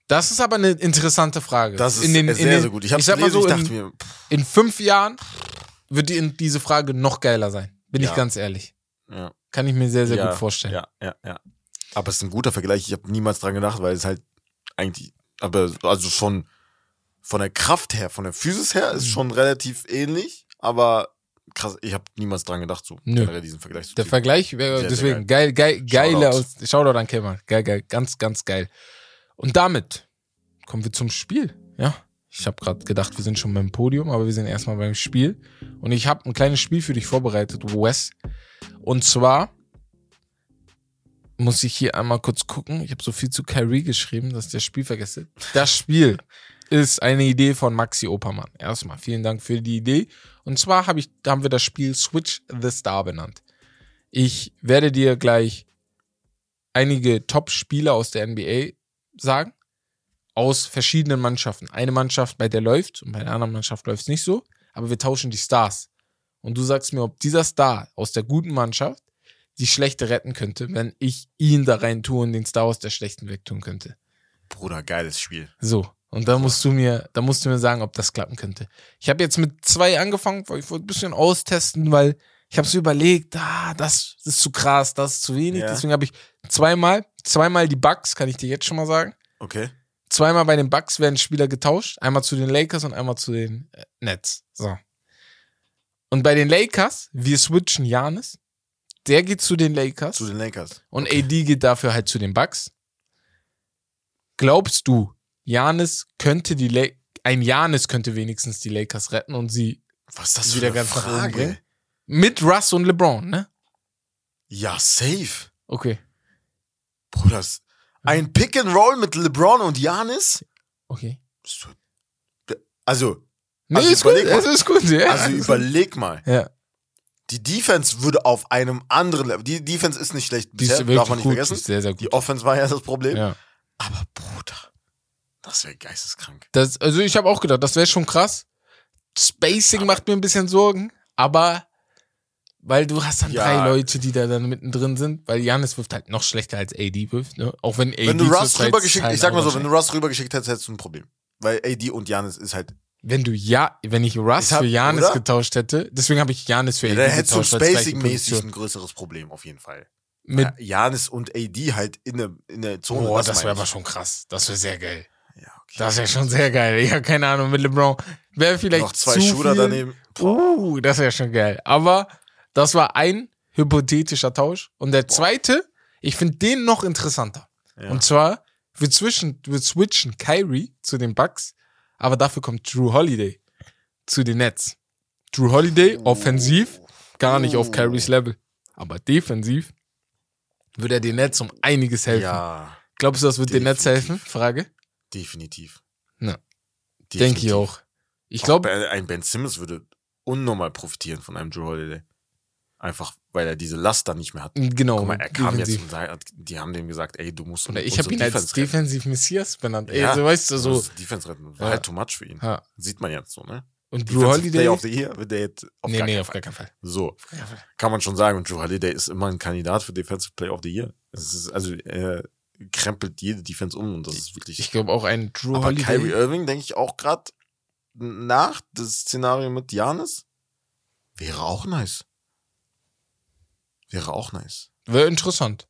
das ist aber eine interessante Frage. das ist in den, sehr, in den, sehr gut. Ich hab's sag mal gelesen, so, ich in, dachte mir, pff, in fünf Jahren wird die, diese Frage noch geiler sein. Bin Ja. ich ganz ehrlich. ja. Kann ich mir sehr, sehr ja, gut vorstellen. Ja, ja, ja. Aber es ist ein guter Vergleich. Ich habe niemals dran gedacht, weil es halt eigentlich, aber also schon von der Kraft her, von der Physis her, ist Mhm. schon relativ ähnlich. Aber krass, ich habe niemals dran gedacht, so Nö. generell diesen Vergleich zu Der ziehen. Vergleich sehr deswegen geil, geil, geile Shoutout. aus. Shoutout an Kemal. Geil, geil, ganz, ganz geil. Und damit kommen wir zum Spiel. Ja, ich habe gerade gedacht, wir sind schon beim Podium, aber wir sind erstmal beim Spiel. Und ich habe ein kleines Spiel für dich vorbereitet, Wes. Und zwar muss ich hier einmal kurz gucken. Ich habe so viel zu Kyrie geschrieben, dass ich das Spiel vergesse. Das Spiel ist eine Idee von Maxi Opermann. Erstmal vielen Dank für die Idee. Und zwar hab ich, haben wir das Spiel Switch the Star benannt. Ich werde dir gleich einige Top-Spieler aus der NBA sagen. Aus verschiedenen Mannschaften. Eine Mannschaft, bei der läuft und bei der anderen Mannschaft läuft es nicht so. Aber wir tauschen die Stars. Und du sagst mir, ob dieser Star aus der guten Mannschaft die schlechte retten könnte, wenn ich ihn da rein tue und den Star aus der schlechten wegtun könnte. Bruder, geiles Spiel. So. Und da musst du mir, da musst du mir sagen, ob das klappen könnte. Ich habe jetzt mit zwei angefangen, weil ich wollte ein bisschen austesten, weil ich habe so überlegt, ah, das ist zu krass, das ist zu wenig. Ja. Deswegen habe ich zweimal, zweimal die Bucks, kann ich dir jetzt schon mal sagen. Okay. Zweimal bei den Bucks werden Spieler getauscht, einmal zu den Lakers und einmal zu den äh, Nets. So. Und bei den Lakers, wir switchen Janis. Der geht zu den Lakers. Zu den Lakers. Und AD geht dafür halt zu den Bucks. Glaubst du, Janis könnte die La ein Janis könnte wenigstens die Lakers retten und sie Was ist das wieder ganz nach oben Frage? bringen. mit Russ und LeBron, ne? Ja, safe. Okay. Bruder, das- ein Pick and Roll mit LeBron und Janis? Okay. Also, Nee, Also ist gut, es ist gut, ja. also überleg mal. ja. Die Defense würde auf einem anderen Level. Die Defense ist nicht schlecht Die bisher, ist wirklich darf man nicht gut, die vergessen. ist sehr, sehr. Die Offense war ja das Problem. Ja. Aber Bruder, das wäre geisteskrank. Das, also ich habe auch gedacht, das wäre schon krass. Spacing macht mir ein bisschen Sorgen, aber weil du hast dann Ja. drei Leute, die da dann mittendrin sind, weil Janis wirft halt noch schlechter als AD wirft, ne? Auch wenn AD Wenn du Russ rübergeschickt, halt ich sag mal so, wenn du Russ rübergeschickt hättest, hättest du ein Problem. Weil AD und Janis ist halt. wenn du ja, wenn ich Russ hab- für Janis oder? getauscht hätte, deswegen habe ich Janis für Ja, AD da hättest du getauscht. als gleiche spacing-mäßig ein größeres Problem, auf jeden Fall. Mit, Ja, Janis und AD halt in der, in der Zone. oh, das meine wäre aber schon krass. Das wäre sehr geil. Ja, okay. Das wäre schon sehr geil. Ich habe keine Ahnung, mit LeBron wäre vielleicht Noch zwei zu Shooter viel. daneben. Uh, das wäre schon geil. Aber das war ein hypothetischer Tausch. Und der zweite, ich finde den noch interessanter. Ja. Und zwar, wir, zwischen, wir switchen Kyrie zu den Bucks, aber dafür kommt Drew Holiday zu den Nets. Drew Holiday, offensiv, gar nicht auf Oh. Kyries Level. Aber defensiv würde er den Nets um einiges helfen. Ja, Glaubst du, das wird den Nets helfen? Frage. definitiv. Ja. Definitiv. Denke ich auch. Ich Auch glaube, Ben- ein Ben Simmons würde unnormal profitieren von einem Drew Holiday. Einfach, weil er diese Last dann nicht mehr hat. genau. Guck mal, er kam defensiv. jetzt und sa- die haben dem gesagt, ey, du musst Oder ich habe ihn als Defense defensiv Messias benannt. Ey, Ja, so weißt du, so. Defense retten. War Ja. halt too much für ihn. Ja. Sieht man jetzt so, ne? Und Drew Defensive Holiday. Player of the Year wird der jetzt auf nee, gar nee, keinen auf gar keinen Fall. So, kann man schon sagen. Und Drew Holiday ist immer ein Kandidat für Defensive Player of the Year. Es ist, also, er krempelt jede Defense um und das ist wirklich. Ich glaube auch ein Drew aber Holiday. Kyrie Irving, denke ich auch gerade nach das Szenario mit Janis, wäre auch nice. Wäre auch nice. Wäre interessant.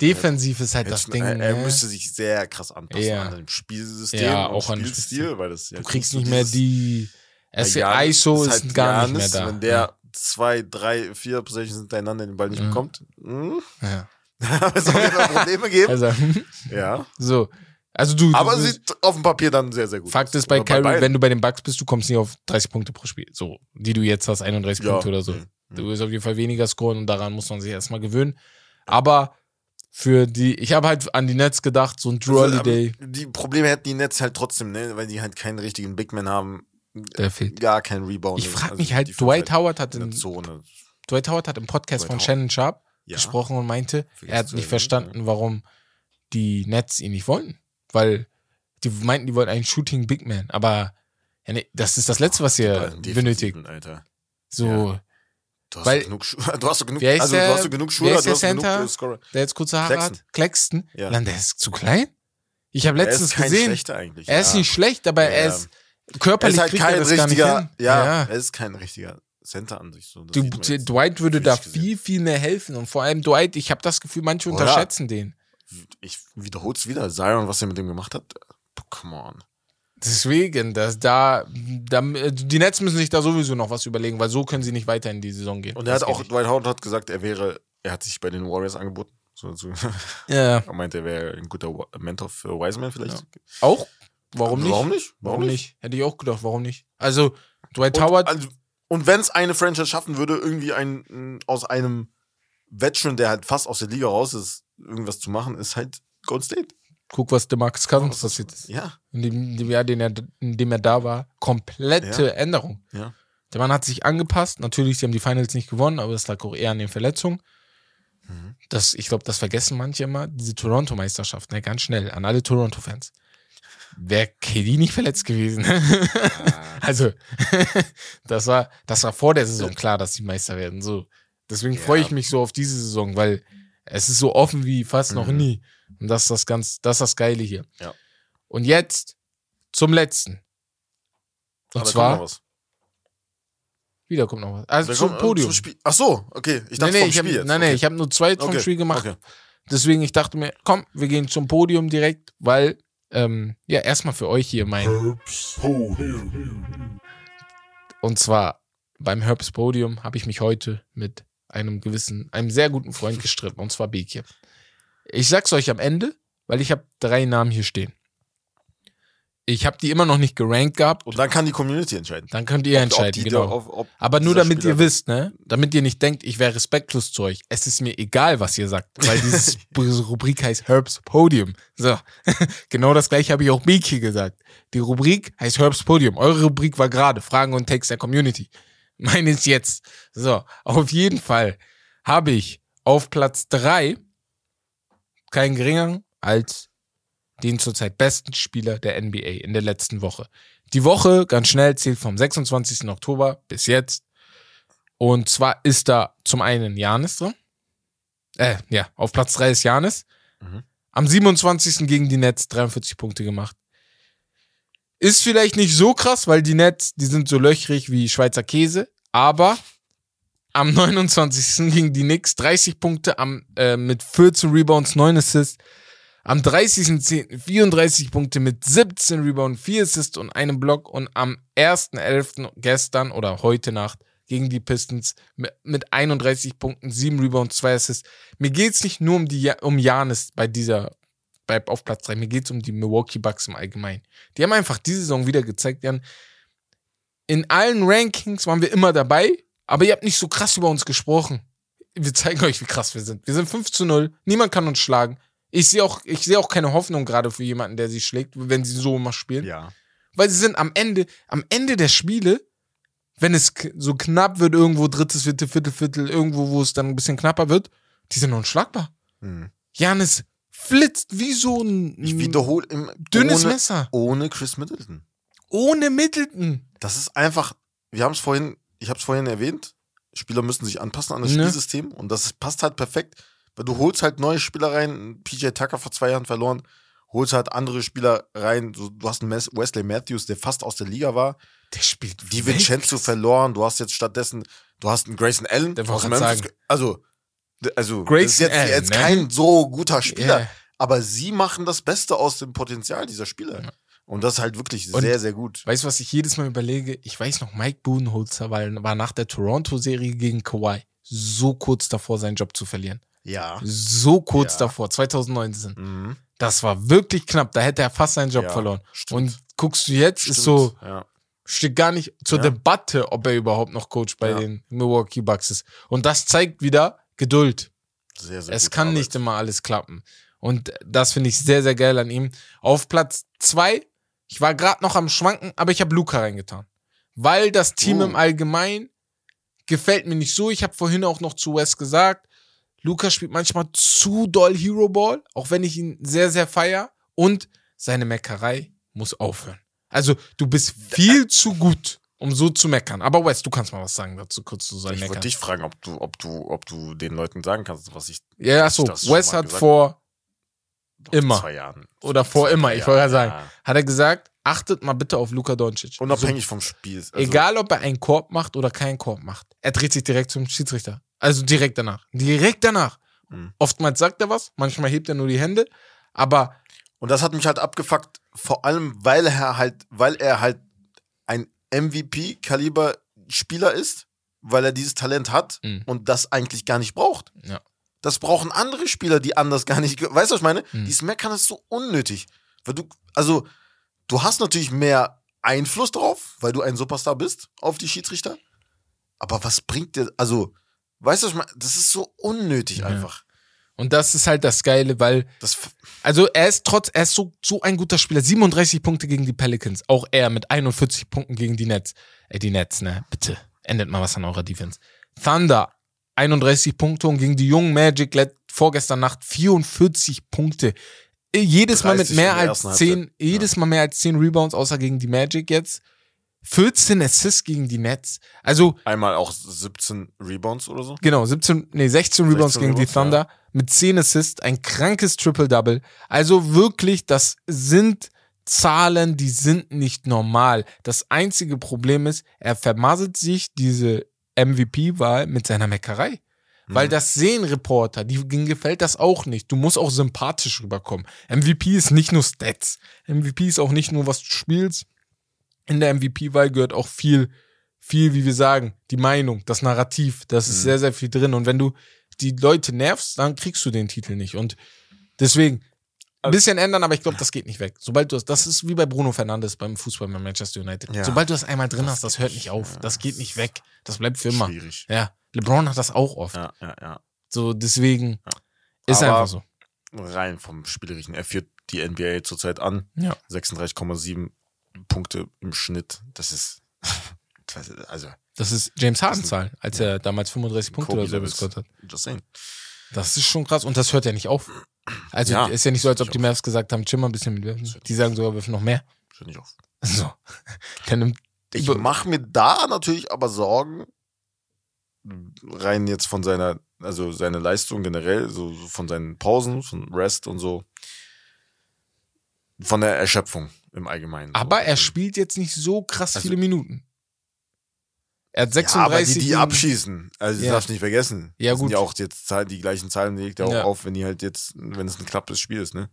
Defensiv ist halt das Hättest- Ding. Er, er ne? müsste sich sehr krass anpassen Ja. an dem Spielsystem Ja, auch an dem Spielstil, weil das ja du kriegst nicht mehr die. Es Weil Giannis ISO ist, halt gar Giannis, nicht mehr da. Wenn der zwei, drei, vier Possessions hintereinander den Ball nicht Mhm. bekommt, hm, ja. es Fall Probleme geben. Also, ja. so. Also du. Aber du, sieht auf dem Papier dann sehr, sehr gut Fakt ist bei Kyrie, wenn du bei den Bucks bist, du kommst nicht auf 30 Punkte pro Spiel. So, die du jetzt hast, 31 Ja. Punkte oder so. Mhm. Du wirst auf jeden Fall weniger scoren und daran muss man sich erstmal gewöhnen. Aber für die, ich habe halt an die Nets gedacht, so ein Drew Also, Holiday, Die Probleme hätten die Nets halt trotzdem, ne? weil die halt keinen richtigen Big Man haben. der fehlt. Gar kein Rebound. Ich frage mich halt, Dwight Howard hat in in, Zone. Dwight Howard hat im Podcast Dwight von Howard. Shannon Sharp Ja. gesprochen und meinte, Vergiss er hat nicht erwähnen, verstanden, warum die Nets ihn nicht wollten. Weil die meinten, die wollten einen Shooting Big Man. Aber ja, nee, das ist das Letzte, was ihr benötigt. Alter. So, Du hast Weil- genug, du hast genug, ist also der- du hast genug ist du hast genug Center? äh, Scorer. der jetzt kurze Haare Claxton. hat. Claxton. Ja. Dann, der ist zu klein. Ich habe Er letztens ist kein gesehen. schlechter eigentlich. Er ist ja. nicht schlecht, aber er Ja. ist Er körperlich ist halt kriegt er kein das gar nicht richtiger, ja, er ist kein richtiger Center an sich. So, Du. Dwight würde da gesehen. viel, viel mehr helfen. Und vor allem Dwight, ich habe das Gefühl, manche Oder? unterschätzen den. Ich wiederhol's wieder. Zion, was er mit dem gemacht hat. Come on. Deswegen, dass da, da, die Nets müssen sich da sowieso noch was überlegen, weil so können sie nicht weiter in die Saison gehen. Und er hat auch, nicht. Dwight Howard hat gesagt, er wäre, er hat sich bei den Warriors angeboten. So, so. Ja, Er meinte, er wäre ein guter Mentor für Wiseman vielleicht. auch? Warum nicht? Warum nicht? Warum nicht? Hätte ich auch gedacht, warum nicht? Also, Dwight Und, Howard, also, und wenn es eine Franchise schaffen würde, irgendwie ein, aus einem Veteran, der halt fast aus der Liga raus ist, irgendwas zu machen, ist halt Gold State. Guck, was DeMarcus Cousins passiert ist. Ja. In dem, in dem Jahr, den er, in dem er da war, komplette Ja. Änderung. Ja. Der Mann hat sich angepasst. Natürlich, sie haben die Finals nicht gewonnen, aber es lag auch eher an den Verletzungen. Mhm. Das, ich glaube, das vergessen manche immer. Diese Toronto-Meisterschaft, ne, ganz schnell, an alle Toronto-Fans. Wäre KD nicht verletzt gewesen. also, das war, das war vor der Saison klar, dass die Meister werden. So. Deswegen Ja. freue ich mich so auf diese Saison, weil es ist so offen wie fast noch Mhm. nie. Und das ist das ganz, das ist das Geile hier. Ja. Und jetzt zum letzten. Und Aber da zwar, kommt noch was. wieder kommt noch was. Also Da zum kommt, äh, Podium. Zum Spiel. Ach so, okay. Ich dachte nee, nee, vom ich hab, Spiel jetzt. nein, nein, okay. ich habe nur zwei vom okay. Spiel gemacht. Okay. Deswegen, ich dachte mir, komm, wir gehen zum Podium direkt, weil, ähm, ja, erstmal für euch hier mein. Und zwar beim Herbst Podium habe ich mich heute mit einem gewissen, einem sehr guten Freund gestritten, und zwar Bekir. Ich sag's euch am Ende, weil ich habe drei Namen hier stehen. Ich habe die immer noch nicht gerankt gehabt. Und dann kann die Community entscheiden. Dann könnt ihr Ob- ob entscheiden, die genau. da- ob- ob Aber nur damit Spieler- ihr wisst, ne? Damit ihr nicht denkt, ich wäre respektlos zu euch. Es ist mir egal, was ihr sagt, weil diese Rubrik heißt Herbs Podium. So. genau das gleiche habe ich auch Miki gesagt. Die Rubrik heißt Herbs Podium. Eure Rubrik war gerade Fragen und Text der Community. Meine ist jetzt. So. Auf jeden Fall habe ich auf Platz drei keinen geringeren als den zurzeit besten Spieler der NBA in der letzten Woche. Die Woche, ganz schnell, zählt vom 26. Oktober bis jetzt. Und zwar ist da zum einen Janis drin. Äh, ja, auf Platz 3 ist Janis. Mhm. Am 27. gegen die Nets 43 Punkte gemacht. Ist vielleicht nicht so krass, weil die Nets, die sind so löchrig wie Schweizer Käse, aber am 29. gegen die Knicks 30 Punkte am, äh, mit 14 Rebounds, 9 Assists. Am 30.10. 34 Punkte mit 17 Rebounds, 4 Assists und einem Block. Und am 1.11. gestern oder heute Nacht gegen die Pistons mit, mit 31 Punkten, 7 Rebounds, 2 Assists. Mir geht's nicht nur um die um Janis bei dieser bei, auf Platz 3, mir geht's um die Milwaukee Bucks im Allgemeinen. Die haben einfach diese Saison wieder gezeigt, Jan, in allen Rankings waren wir immer dabei, aber ihr habt nicht so krass über uns gesprochen. Wir zeigen euch, wie krass wir sind. Wir sind 5 zu 0, niemand kann uns schlagen. Ich sehe auch, ich sehe auch keine Hoffnung gerade für jemanden, der sie schlägt, wenn sie so immer spielen. Ja. Weil sie sind am Ende, am Ende der Spiele, wenn es so knapp wird, irgendwo drittes, Viertel, Viertel, Viertel, irgendwo, wo es dann ein bisschen knapper wird, die sind unschlagbar. Hm. Janis flitzt wie so ein Ich wiederhole im dünnes ohne, Messer. ohne Chris Middleton. Ohne Middleton. Das ist einfach, wir haben es vorhin, ich habe es vorhin erwähnt, Spieler müssen sich anpassen an das Ne. Spielsystem und das passt halt perfekt, weil du holst halt neue Spieler rein, PJ Tucker vor zwei Jahren verloren, holst halt andere Spieler rein, so, du hast einen Wesley Matthews, der fast aus der Liga war, Der spielt die. Vincenzo verloren, du hast jetzt stattdessen, du hast einen Grayson Allen Der aus Memphis, sagen. also, also Grayson ist jetzt, Allen, jetzt ne? kein so guter Spieler, Ja. aber sie machen das Beste aus dem Potenzial dieser Spieler. Und das ist halt wirklich Und- sehr, sehr gut. Weißt du, was ich jedes Mal überlege? Ich weiß noch, Mike Budenholzer war, war nach der Toronto-Serie gegen Kawhi so kurz davor, seinen Job zu verlieren. Ja. So kurz Ja. davor, 2019. Mhm. Das war wirklich knapp. Da hätte er fast seinen Job Ja, verloren. stimmt. Und guckst du jetzt, Stimmt. ist so, Ja. steht gar nicht zur. Debatte, ob er überhaupt noch Coach bei den Milwaukee Bucks ist. Und das zeigt wieder Geduld. Sehr, sehr es kann Arbeit. nicht immer alles klappen. Und das finde ich sehr, sehr geil an ihm. Auf Platz zwei, ich war gerade noch am Schwanken, aber ich habe Luca reingetan. Weil das Team Oh. im Allgemeinen gefällt mir nicht so. Ich habe vorhin auch noch zu Wes gesagt, Luca spielt manchmal zu doll Hero Ball, auch wenn ich ihn sehr, sehr feier. Und seine Meckerei muss aufhören. Also, du bist viel zu gut, um so zu meckern. Aber Wes, du kannst mal was sagen dazu, kurz zu seinem Ich wollte Meckern. dich fragen, ob du, ob du, ob du den Leuten sagen kannst, was ich Ja, achso, Wes hat vor Immer. zwei Jahren. Oder vor immer, ich wollte gerade sagen. ja. hat er gesagt, achtet mal bitte auf Luka Doncic. Unabhängig vom Spiel. Also, So, egal, ob er einen Korb macht oder keinen Korb macht. Er dreht sich direkt zum Schiedsrichter. Also direkt danach. Direkt danach. Mhm. Oftmals sagt er was, manchmal hebt er nur die Hände, aber Und das hat mich halt abgefuckt, vor allem, weil er halt, weil er halt ein MVP-Kaliber-Spieler ist, weil er dieses Talent hat Mhm. und das eigentlich gar nicht braucht. Ja. Das brauchen andere Spieler, die anders gar nicht. Weißt du, was ich meine? Mhm. Dieses Meckern ist so unnötig. Weil du, also, du hast natürlich mehr Einfluss drauf, weil du ein Superstar bist auf die Schiedsrichter. Aber was bringt dir, also, weißt du, was ich meine? Das ist so unnötig Ja. einfach. und das ist halt das Geile, weil Das, Also er ist trotz, er ist so, so ein guter Spieler. 37 Punkte gegen die Pelicans. Auch er mit 41 Punkten gegen die Nets. Äh, die Nets, ne? Bitte. Ändert mal was an eurer Defense. Thunder, 31 Punkte und gegen die jungen Magic vorgestern Nacht 44 Punkte. Äh, Jedes Mal mit 30 mehr als ersten 10, Halbzeit. jedes Mal mehr als 10 Rebounds, außer gegen die Magic jetzt. 14 Assists gegen die Nets. Also, einmal auch 17 Rebounds oder so. Genau, 17, nee, 16 Rebounds 16 gegen die Rebounds, Thunder mit 10 Assists, ein krankes Triple-Double. Also wirklich, das sind Zahlen, die sind nicht normal. Das einzige Problem ist, er vermasselt sich diese MVP-Wahl mit seiner Meckerei. Weil Mhm. das sehen Reporter, die, denen gefällt das auch nicht. Du musst auch sympathisch rüberkommen. MVP ist nicht nur Stats. MVP ist auch nicht nur, was du spielst. In der MVP-Wahl gehört auch viel, viel, wie wir sagen, die Meinung, das Narrativ. Das ist Mhm. sehr, sehr viel drin. Und wenn du die Leute nervst, dann kriegst du den Titel nicht. Und deswegen, Ein bisschen ändern, aber ich glaube, das geht nicht weg. Sobald du das, das ist wie bei Bruno Fernandes beim Fußball bei Manchester United. Ja. Sobald du das einmal drin hast, das hört nicht auf. Das geht nicht weg. Das bleibt für immer. Schwierig. Ja. LeBron hat das auch oft. Ja, ja, ja. So, deswegen ist Aber- einfach so. Rein vom Spielerischen. Er führt die NBA zurzeit an. Ja. 36,7 Punkte im Schnitt. Das ist, das ist also, Das ist James Harden Zahlen, als er damals 35 Punkte oder so gescored hat. just saying. Das ist schon krass und das hört ja nicht auf. Also Ja, ist ja nicht so, als ob die Mavs gesagt haben, chill mal ein bisschen mit Werfen. Die sagen sogar, werfen noch mehr. Hört nicht auf. So. Nimmt, Ich mache mir da natürlich aber Sorgen, rein jetzt von seiner, also seine Leistung generell, so so von seinen Pausen, von Rest und so, von der Erschöpfung im Allgemeinen. so. aber er Also, spielt jetzt nicht so krass Also- viele Minuten. Er hat Ja, aber 36. die, die abschießen, also das Ja. darfst du nicht vergessen. Ja, das gut. sind ja auch jetzt die gleichen Zahlen legt er auch Ja. auf, wenn die halt jetzt, wenn es ein knappes Spiel ist, ne?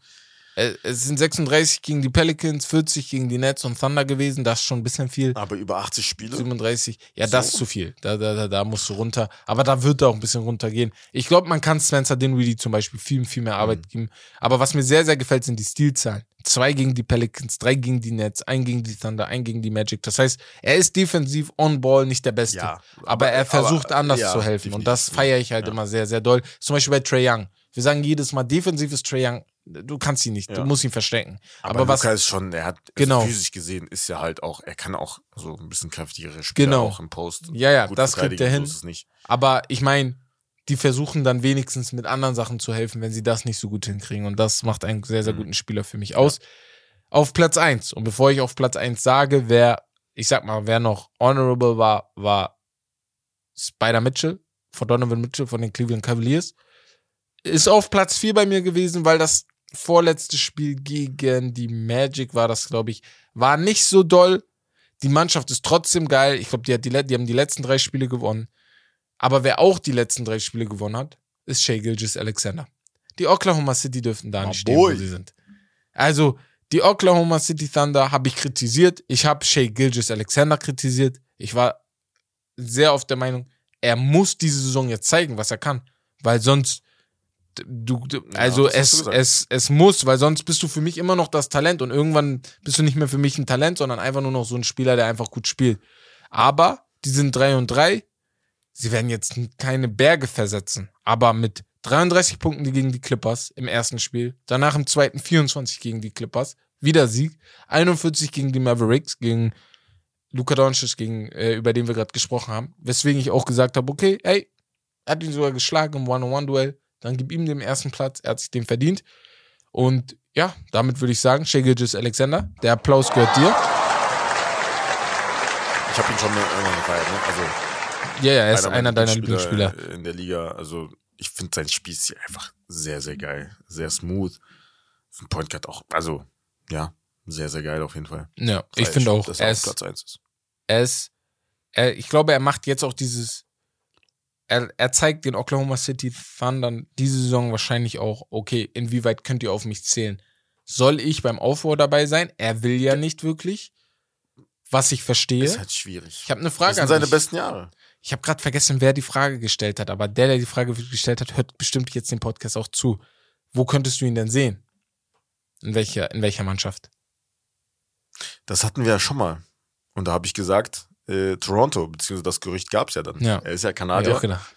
Äh, Es sind 36 gegen die Pelicans, 40 gegen die Nets und Thunder gewesen. Das ist schon ein bisschen viel. Aber über 80 Spiele. 37. Ja, das So. ist zu viel. Da, da, da, da musst du runter. Aber da wird er auch ein bisschen runtergehen. Ich glaube, man kann Spencer Dinwiddie zum Beispiel viel, viel mehr Mhm. Arbeit geben. Aber was mir sehr, sehr gefällt, sind die Stilzahlen. Zwei gegen die Pelicans, drei gegen die Nets, ein gegen die Thunder, ein gegen die Magic. Das heißt, er ist defensiv on Ball nicht der Beste. Ja, aber, aber- er versucht aber- anders ja, zu helfen. Und definitiv. das feiere ich halt Ja. immer sehr, sehr doll. Zum Beispiel bei Trey Young. Wir sagen jedes Mal, defensiv ist Trey Young. Du kannst ihn nicht. Du Ja. musst ihn verstecken. Aber, Aber, was Luca ist schon, er hat Genau. physisch gesehen, ist ja halt auch, er kann auch so ein bisschen kräftigere Spieler Genau. auch im Post. Ja, ja, das kriegt er hin. Aber ich meine, die versuchen dann wenigstens mit anderen Sachen zu helfen, wenn sie das nicht so gut hinkriegen. Und das macht einen sehr, sehr Mhm. guten Spieler für mich aus. Auf Platz 1. Und bevor ich auf Platz 1 sage, wer, ich sag mal, wer noch honorable war, war Spider Mitchell, von Donovan Mitchell von den Cleveland Cavaliers. Ist auf Platz 4 bei mir gewesen, weil das vorletzte Spiel gegen die Magic war das, glaube ich, war nicht so doll. Die Mannschaft ist trotzdem geil. Ich glaube, die, die, die haben die letzten drei Spiele gewonnen. Aber wer auch die letzten drei Spiele gewonnen hat, ist Shea Gilgis Alexander. Die Oklahoma City dürften da nicht stehen, boy. wo sie sind. Also, die Oklahoma City Thunder habe ich kritisiert. Ich habe Shea Gilgis Alexander kritisiert. Ich war sehr oft der Meinung, er muss diese Saison jetzt zeigen, was er kann. Weil sonst, du, du Ja, also du es, es, es muss, weil sonst bist du für mich immer noch das Talent und irgendwann bist du nicht mehr für mich ein Talent, sondern einfach nur noch so ein Spieler, der einfach gut spielt. Aber die sind 3 und 3. Sie werden jetzt keine Berge versetzen, aber mit 33 Punkten gegen die Clippers im ersten Spiel, danach im zweiten 24 gegen die Clippers, wieder Sieg, 41 gegen die Mavericks, gegen Luka Doncic, gegen, äh, über den wir gerade gesprochen haben, weswegen ich auch gesagt habe, okay, ey, hat ihn sogar geschlagen im One-on-One-Duell, dann gib ihm den ersten Platz, er hat sich den verdient. Und ja, damit würde ich sagen, Shea Gilgeous Alexander, der Applaus gehört dir. Ich habe ihn schon mal irgendwann gefeiert, ne? Also, Ja, ja, er ist einer deiner Lieblingsspieler Lieblingsspieler. In der Liga, also, ich finde sein Spielstil einfach sehr, sehr geil. Sehr smooth. Einen Point Guard auch, also, ja, sehr, sehr geil auf jeden Fall. Ja, ich finde auch, dass er er auf ist, Platz 1 ist. er ist, er, ich glaube, er macht jetzt auch dieses, er, er zeigt den Oklahoma City Thunder diese Saison wahrscheinlich auch, okay, inwieweit könnt ihr auf mich zählen? Soll ich beim Aufbau dabei sein? Er will ja nicht wirklich, was ich verstehe. Ist halt schwierig. Ich habe eine das Frage sind an seine besten Jahre. Ich habe gerade vergessen, wer die Frage gestellt hat, aber der, der die Frage gestellt hat, hört bestimmt jetzt den Podcast auch zu. Wo könntest du ihn denn sehen? In welcher, in welcher Mannschaft? Das hatten wir ja schon mal. Und da habe ich gesagt, äh, Toronto, beziehungsweise das Gerücht gab es ja dann. Ja. Er ist ja Kanadier. gedacht.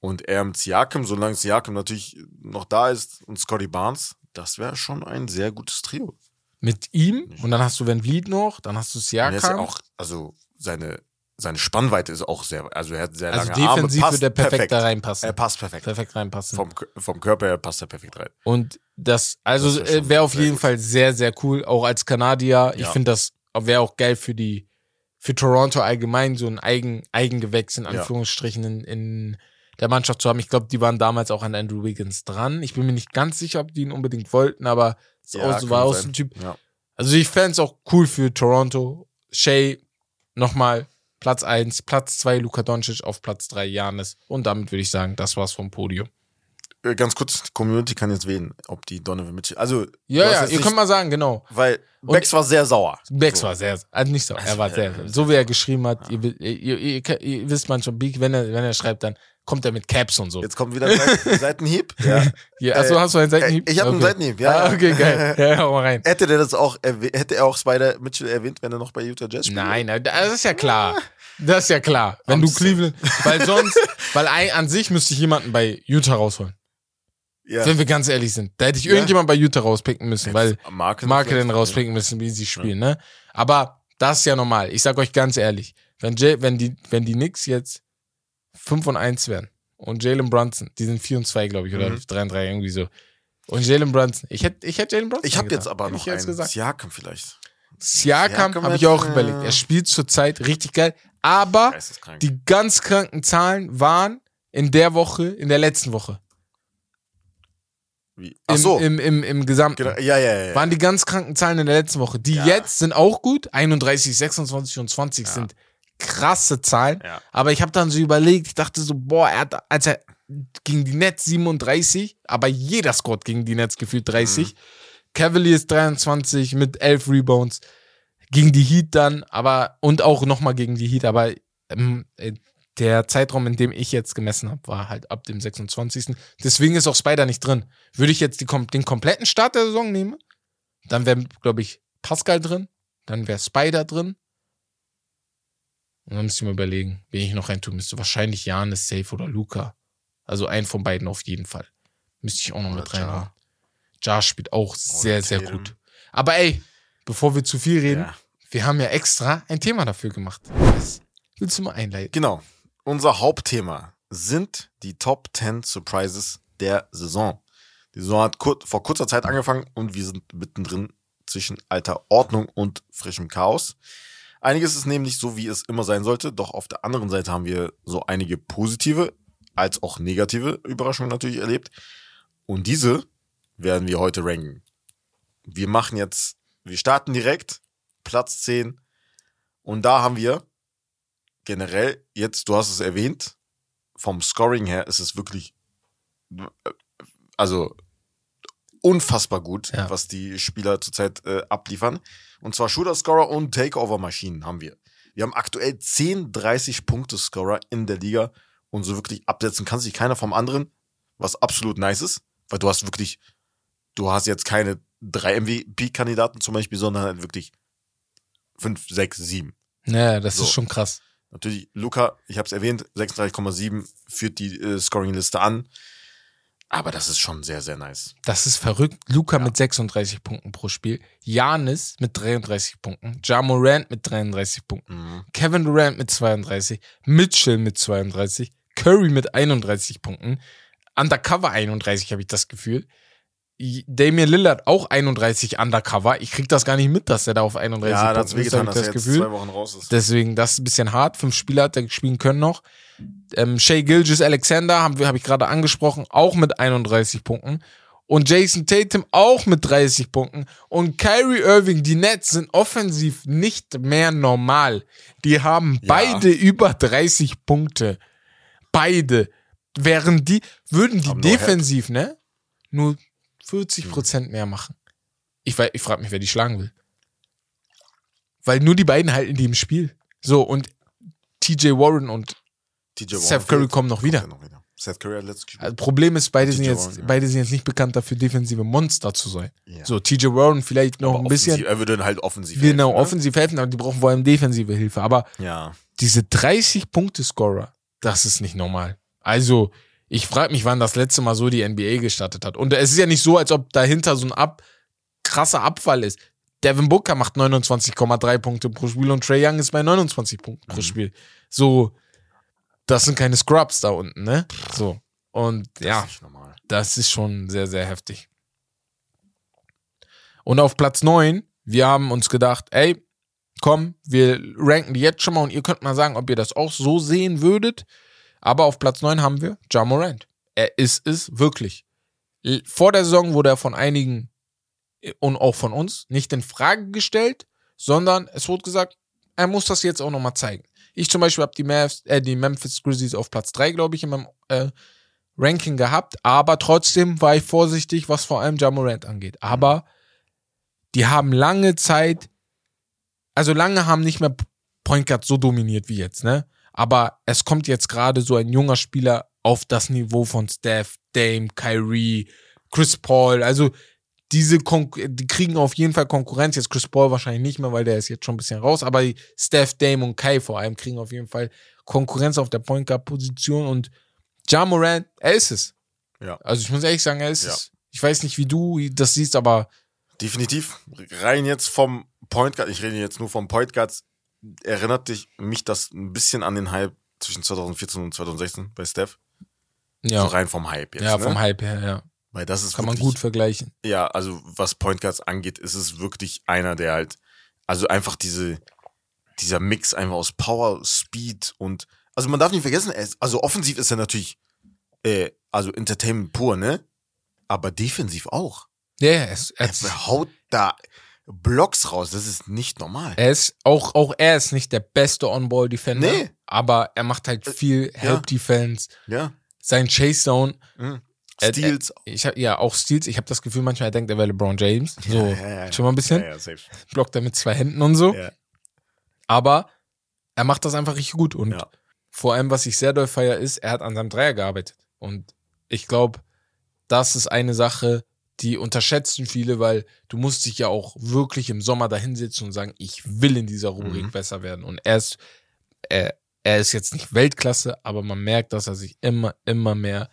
Und er mit Siakam, solange Siakam natürlich noch da ist und Scotty Barnes, das wäre schon ein sehr gutes Trio. Mit ihm und dann hast du Van Vliet noch, dann hast du er ist ja Siakam. auch, also seine, seine Spannweite ist auch sehr, also er hat sehr also lange Arme. defensiv wird er perfekt, perfekt. da reinpassen. Er passt perfekt. perfekt reinpassen. Vom, vom Körper her passt er perfekt rein. Und das, also wäre wär auf jeden gut. Fall sehr, sehr cool, auch als Kanadier. Ich Ja. finde, das wäre auch geil für die, für Toronto allgemein, so ein Eigen, Eigengewächs in Ja. Anführungsstrichen in, in der Mannschaft zu haben. Ich glaube, die waren damals auch an Andrew Wiggins dran. Ich bin mir nicht ganz sicher, ob die ihn unbedingt wollten, aber es Ja, so war auch so ein Typ. Ja. Also ich fände es auch cool für Toronto. Shea nochmal Platz 1, Platz 2 Luka Doncic auf Platz 3 Janis. Und damit würde ich sagen, das war's vom Podium. Äh, Ganz kurz, die Community kann jetzt wählen, ob die Donovan Mitchell, also, Ja, ja, ihr nicht- könnt mal sagen, genau. weil Bex war sehr sauer. Bex So. war sehr, also nicht so, er war sehr, so wie er geschrieben hat, ihr, ihr, ihr, ihr, ihr wisst manchmal, Beak, wenn er, wenn er schreibt, dann kommt er mit Caps und so. Jetzt kommt wieder ein Seiten- Seitenhieb. Ja. Ja, achso, Äh, hast du einen Seitenhieb? äh, ich hab einen okay. Seitenhieb, ja, Ah, ja. okay, geil. Ja, hau mal rein. Hätte der das auch, hätte er auch Spider Mitchell erwähnt, wenn er noch bei Utah Jazz spielt? Nein, das ist ja klar. Das ist ja klar. Wenn I'm du Cleveland, weil sonst, weil ein, an sich müsste ich jemanden bei Utah rausholen. Ja. Wenn wir ganz ehrlich sind. Da hätte ich irgendjemand bei Utah rauspicken müssen, weil Marke Marke dann rauspicken müssen, wie sie spielen, ne? Aber das ist ja normal. Ich sag euch ganz ehrlich, wenn, Jay, wenn, die, wenn die Knicks jetzt 5 und 1 wären und Jalen Brunson, die sind 4 und 2, glaube ich, oder Mhm. 3 und 3, irgendwie so. Und Jalen Brunson, ich hätte ich hätt Jalen Brunson Ich habe jetzt aber noch jetzt einen. gesagt. Siakam vielleicht. Siakam Siakam habe ich auch überlegt. Er spielt zurzeit richtig geil, aber die ganz kranken Zahlen waren in der Woche, in der letzten Woche. Wie? Im, Ach so. im, im, im Gesamten. Genau. Ja, ja, ja. Waren die ganz kranken Zahlen in der letzten Woche. Die Ja. jetzt sind auch gut. 31, 26 und 20 Ja. sind krasse Zahlen. Ja. Aber ich habe dann so überlegt, ich dachte so, boah, er hat, als er gegen die Nets 37, aber jeder scored gegen die Nets gefühlt 30. Mhm. Cavaliers 23 mit 11 Rebounds. Gegen die Heat dann, aber, und auch nochmal gegen die Heat, aber ähm, äh, der Zeitraum, in dem ich jetzt gemessen habe, war halt ab dem 26. Deswegen ist auch Spider nicht drin. Würde ich jetzt die, den kompletten Start der Saison nehmen, dann wäre, glaube ich, Pascal drin, dann wäre Spider drin. Und dann müsste ich mal überlegen, wen ich noch reintun müsste. Wahrscheinlich Janis, Safe oder Luca. Also einen von beiden auf jeden Fall. Müsste ich auch noch Oder mit Ja. reinhauen. Jar spielt auch sehr, sehr gut. Aber ey, bevor wir zu viel reden, Ja. wir haben ja extra ein Thema dafür gemacht. Was willst du mal einleiten? Genau. Unser Hauptthema sind die Top 10 Surprises der Saison. Die Saison hat kur vor kurzer Zeit angefangen und wir sind mittendrin zwischen alter Ordnung und frischem Chaos. Einiges ist nämlich so, wie es immer sein sollte, doch auf der anderen Seite haben wir so einige positive als auch negative Überraschungen natürlich erlebt. Und diese werden wir heute ranken. Wir machen jetzt, wir starten direkt, Platz 10. Und da haben wir generell, jetzt, du hast es erwähnt, vom Scoring her ist es wirklich, also unfassbar gut, Ja. was die Spieler zurzeit äh, abliefern. Und zwar Shooter-Scorer und Takeover-Maschinen haben wir. Wir haben aktuell 10 30-Punkte-Scorer in der Liga und so wirklich absetzen kann sich keiner vom anderen, was absolut nice ist, weil du hast wirklich, du hast jetzt keine drei MVP-Kandidaten zum Beispiel, sondern halt wirklich 5, 6, 7. Naja, das So. ist schon krass. Natürlich, Luca, ich habe es erwähnt, 36,7 führt die äh, Scoring-Liste an. Aber das ist schon sehr, sehr nice. Das ist verrückt. Luca mit 36 Punkten pro Spiel. Janis mit 33 Punkten. Ja Morant mit 33 Punkten. Mhm. Kevin Durant mit 32. Mitchell mit 32. Curry mit 31 Punkten. Undercover 31 habe ich das Gefühl. Damian Lillard auch 31 Undercover. Ich krieg das gar nicht mit, dass er da auf 31 Ja, Punkten ist, hab wehgetan, ich dass das Gefühl. zwei Wochen raus ist. Deswegen, das ist ein bisschen hart. Fünf Spieler hat er spielen können noch. Ähm, Shea Gilgis Alexander, habe ich gerade angesprochen, auch mit 31 Punkten. Und Jason Tatum auch mit 30 Punkten. Und Kyrie Irving, die Nets sind offensiv nicht mehr normal. Die haben Ja. beide über 30 Punkte. Beide. Während die, würden die Haben defensiv, ne? Nur 40 Prozent mehr machen. Ich, ich frage mich, wer die schlagen will. Weil nur die beiden halten die im Spiel. So, und TJ Warren und TJ Seth Curry kommen noch wieder. Noch wieder. Seth Curry hat letztes. Also Problem ist, beide sind, jetzt, Warren, ja. beide sind jetzt nicht bekannt dafür, defensive Monster zu sein. Ja. So, TJ Warren vielleicht noch Aber ein bisschen, Er würde dann halt offensiv genau, helfen, ne? offensiv helfen, aber die brauchen vor allem defensive Hilfe. Aber Ja. diese 30-Punkte-Scorer, das ist nicht normal. Also, ich frage mich, wann das letzte Mal so die NBA gestartet hat. Und es ist ja nicht so, als ob dahinter so ein ab, krasser Abfall ist. Devin Booker macht 29,3 Punkte pro Spiel und Trey Young ist bei 29 Punkten pro Mhm. Spiel. So, das sind keine Scrubs da unten, ne? So. Und Das ja, ist das ist schon sehr, sehr heftig. Und auf Platz 9, wir haben uns gedacht, ey, komm, wir ranken die jetzt schon mal und ihr könnt mal sagen, ob ihr das auch so sehen würdet. Aber auf Platz 9 haben wir Ja Morant. Er ist es wirklich. Vor der Saison wurde er von einigen äh, und auch von uns nicht in Frage gestellt, sondern es wurde gesagt, er muss das jetzt auch nochmal zeigen. Ich zum Beispiel habe die, äh, die Memphis Grizzlies auf Platz 3, glaube ich, in meinem äh, Ranking gehabt, aber trotzdem war ich vorsichtig, was vor allem Ja Morant angeht. Aber die haben lange Zeit, also lange haben nicht mehr Point Guard so dominiert wie jetzt, ne? Aber es kommt jetzt gerade so ein junger Spieler auf das Niveau von Steph, Dame, Kyrie, Chris Paul. Also diese Kon die kriegen auf jeden Fall Konkurrenz. Jetzt Chris Paul wahrscheinlich nicht mehr, weil der ist jetzt schon ein bisschen raus. Aber Steph, Dame und Kai vor allem kriegen auf jeden Fall Konkurrenz auf der Point Guard Position und Ja Morant, er ist es. Ja. Also ich muss ehrlich sagen, er ist Ja. es. Ich weiß nicht, wie du das siehst, aber Definitiv. Rein jetzt vom Point Guard, ich rede jetzt nur vom Point Guards, erinnert dich mich das ein bisschen an den Hype zwischen 2014 und 2016 bei Steph. ja, So rein vom Hype jetzt. ja ne? vom Hype her, ja. Weil das ist Kann man wirklich, gut vergleichen. Ja, also was Point Guards angeht, ist es wirklich einer, der halt, also einfach diese, dieser Mix einfach aus Power, Speed und, also man darf nicht vergessen, er also offensiv ist er natürlich, äh, also Entertainment pur, ne? Aber defensiv auch. Ja, ist, er, ist, Er haut da Blocks raus, das ist nicht normal. er ist auch, auch er ist nicht der beste On-Ball-Defender, Nee. aber er macht halt viel ja. Help-Defense. Ja. Sein Chase-Down, Mhm. Äh, Steals. ich hab, ja, auch Steals. Ich habe das Gefühl, manchmal er denkt er wäre LeBron James. So, Ja, ja, ja. schon mal ein bisschen. Blockt er mit zwei Händen und so. Ja. Aber er macht das einfach richtig gut. Und vor allem, was ich sehr doll feier, ist, er hat an seinem Dreier gearbeitet. Und ich glaube, das ist eine Sache, die unterschätzen viele, weil du musst dich ja auch wirklich im Sommer dahinsetzen und sagen, ich will in dieser Rubrik Mhm. besser werden. Und er ist, er, er ist jetzt nicht Weltklasse, aber man merkt, dass er sich immer, immer mehr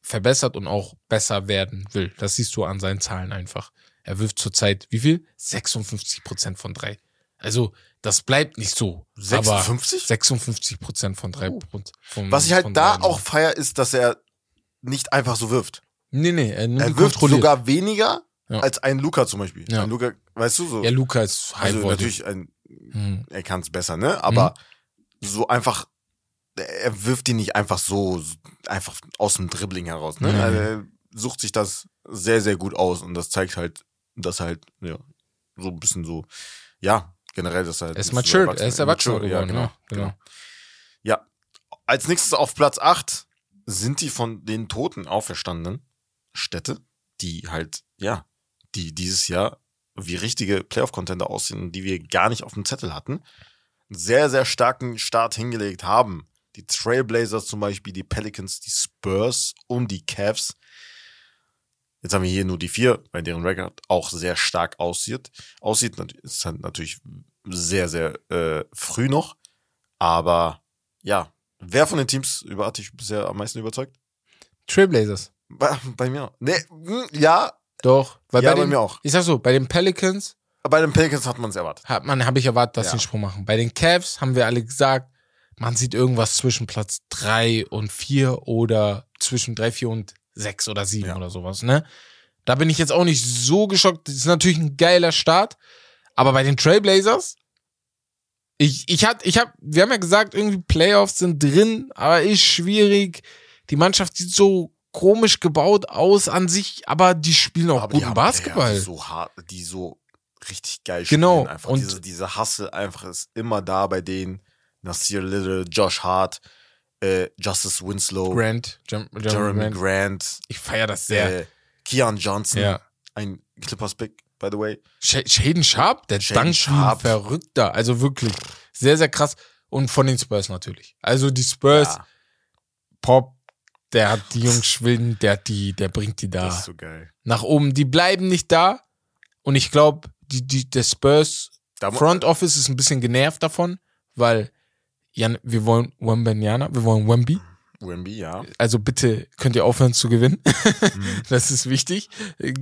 verbessert und auch besser werden will. Das siehst du an seinen Zahlen einfach. Er wirft zurzeit, wie viel? 56 Prozent von drei. Also, das bleibt nicht so. Aber 56? 56 Prozent von drei. Oh. Von, Was ich halt da auch feier, ist, dass er nicht einfach so wirft. Nee, nee, er, die Er wirft sogar weniger Ja. als ein Luca zum Beispiel. Ja. Ein Luca, weißt du so? Ja, Luca ist also natürlich, ein, Hm. er kann es besser, ne? Aber Mhm. so einfach, er wirft ihn nicht einfach so, einfach aus dem Dribbling heraus, ne? Mhm. Also er sucht sich das sehr, sehr gut aus und das zeigt halt, dass halt, ja, so ein bisschen so, ja, generell, dass er halt Er ist matured, er ist erwachsen geworden. ja, genau, ja, genau. genau. Ja, als nächstes auf Platz 8 sind die von den Toten auferstandenen Städte, die halt, ja, die dieses Jahr wie richtige Playoff-Contender aussehen, die wir gar nicht auf dem Zettel hatten. Einen sehr, sehr starken Start hingelegt haben. Die Trailblazers zum Beispiel, die Pelicans, die Spurs und die Cavs. Jetzt haben wir hier nur die vier, bei deren Record auch sehr stark aussieht. Aussieht, ist halt natürlich sehr, sehr äh, früh noch. Aber ja, wer von den Teams über hat dich bisher am meisten überzeugt? Trailblazers. Bei, bei mir. Nee, hm, ja, Doch. Weil ja, bei, bei den, mir auch. Ich sag so, bei den Pelicans Bei den Pelicans hat man es erwartet. hat man, habe ich erwartet, dass Ja. sie einen Sprung machen. Bei den Cavs haben wir alle gesagt, man sieht irgendwas zwischen Platz drei und vier oder zwischen drei, vier und sechs oder sieben Ja. oder sowas, ne? Da bin ich jetzt auch nicht so geschockt. Das ist natürlich ein geiler Start. Aber bei den Trailblazers, ich, ich hat, ich hab, wir haben ja gesagt, irgendwie Playoffs sind drin, aber ist schwierig. Die Mannschaft sieht so komisch gebaut aus an sich, aber die spielen auch Aber guten haben Basketball. Player, die so hart, die so richtig geil Genau, spielen. Einfach und- diese, diese Hustle einfach ist immer da bei denen. Nasir Little, Josh Hart, äh, Justice Winslow, Grant, Jam Jeremy Jeremy Grant. Grant, Ich feiere das sehr. äh, Keon Johnson, ja. ein Clippers Pick, by the way. Sh Shaden Sharp, der Shaden Sharp. Verrückter. Also wirklich sehr, sehr krass. Und von den Spurs natürlich. Also die Spurs, Ja, Pop, der hat die Jungs schwillen, der hat die, der bringt die da das ist so geil. nach oben. Die bleiben nicht da. Und ich glaube, die, die, der Spurs Da, Front Office ist ein bisschen genervt davon, weil Jan, wir wollen Wembanyama, wir wollen Wemby. Wemby, ja. Also bitte könnt ihr aufhören zu gewinnen. Mhm. Das ist wichtig.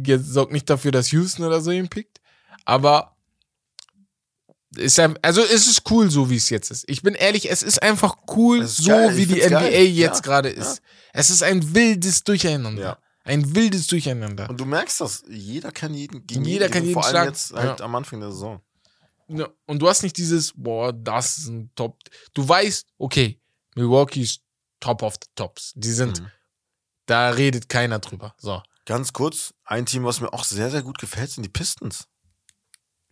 Jetzt sorgt nicht dafür, dass Houston oder so ihn pickt. Aber ist ja, also es ist cool, so wie es jetzt ist. Ich bin ehrlich, es ist einfach cool, ist so geil, ich wie die NBA geil. jetzt Ja, gerade ist. Es ist ein wildes Durcheinander. Ja. Ein wildes Durcheinander. Und du merkst das, jeder kann jeden gegen Jeder jeden kann jeden vor allem schlagen. jetzt halt Ja. am Anfang der Saison. Ja, und du hast nicht dieses, boah, das ist ein Top. Du weißt, okay, Milwaukee ist Top of the Tops. Die sind, Mhm. da redet keiner drüber. So. Ganz kurz, ein Team, was mir auch sehr, sehr gut gefällt, sind die Pistons.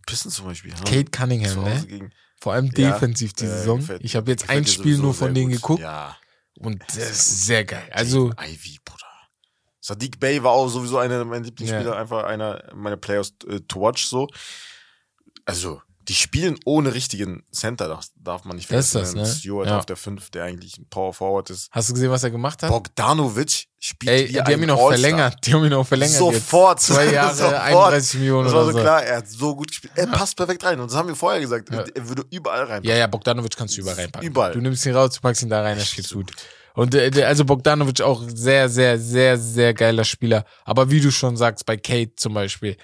Pistons zum Beispiel. haben Kate Cunningham, ne? Vor allem Ja, defensiv die äh, Saison. gefällt- ich habe jetzt ein Spiel nur von denen gut. geguckt Ja. und das ist sehr geil. Also, Ivy, Bruder. Sadiq Bey war auch sowieso einer meiner Lieblingsspieler, einfach einer meiner Players äh, to watch so. Also, Die spielen ohne richtigen Center, das darf man nicht Das ist vergessen. das, ne? Stewart Ja. auf der 5, der eigentlich ein Power Forward ist. Hast du gesehen, was er gemacht hat? Bogdanovic spielt Ey, die haben ihn noch verlängert. Die haben ihn noch verlängert. Sofort. Jetzt. Zwei Jahre, Sofort. 31 Millionen Das war so so. klar, er hat so gut gespielt. Er passt perfekt rein. Und das haben wir vorher gesagt. Ja. Er würde überall rein. Ja, ja, Bogdanovic kannst du überall reinpacken. Überall. Du nimmst ihn raus, du packst ihn da rein, das steht gut. Und äh, also Bogdanovic auch sehr, sehr, sehr, sehr geiler Spieler. Aber wie du schon sagst, bei Kate zum Beispiel,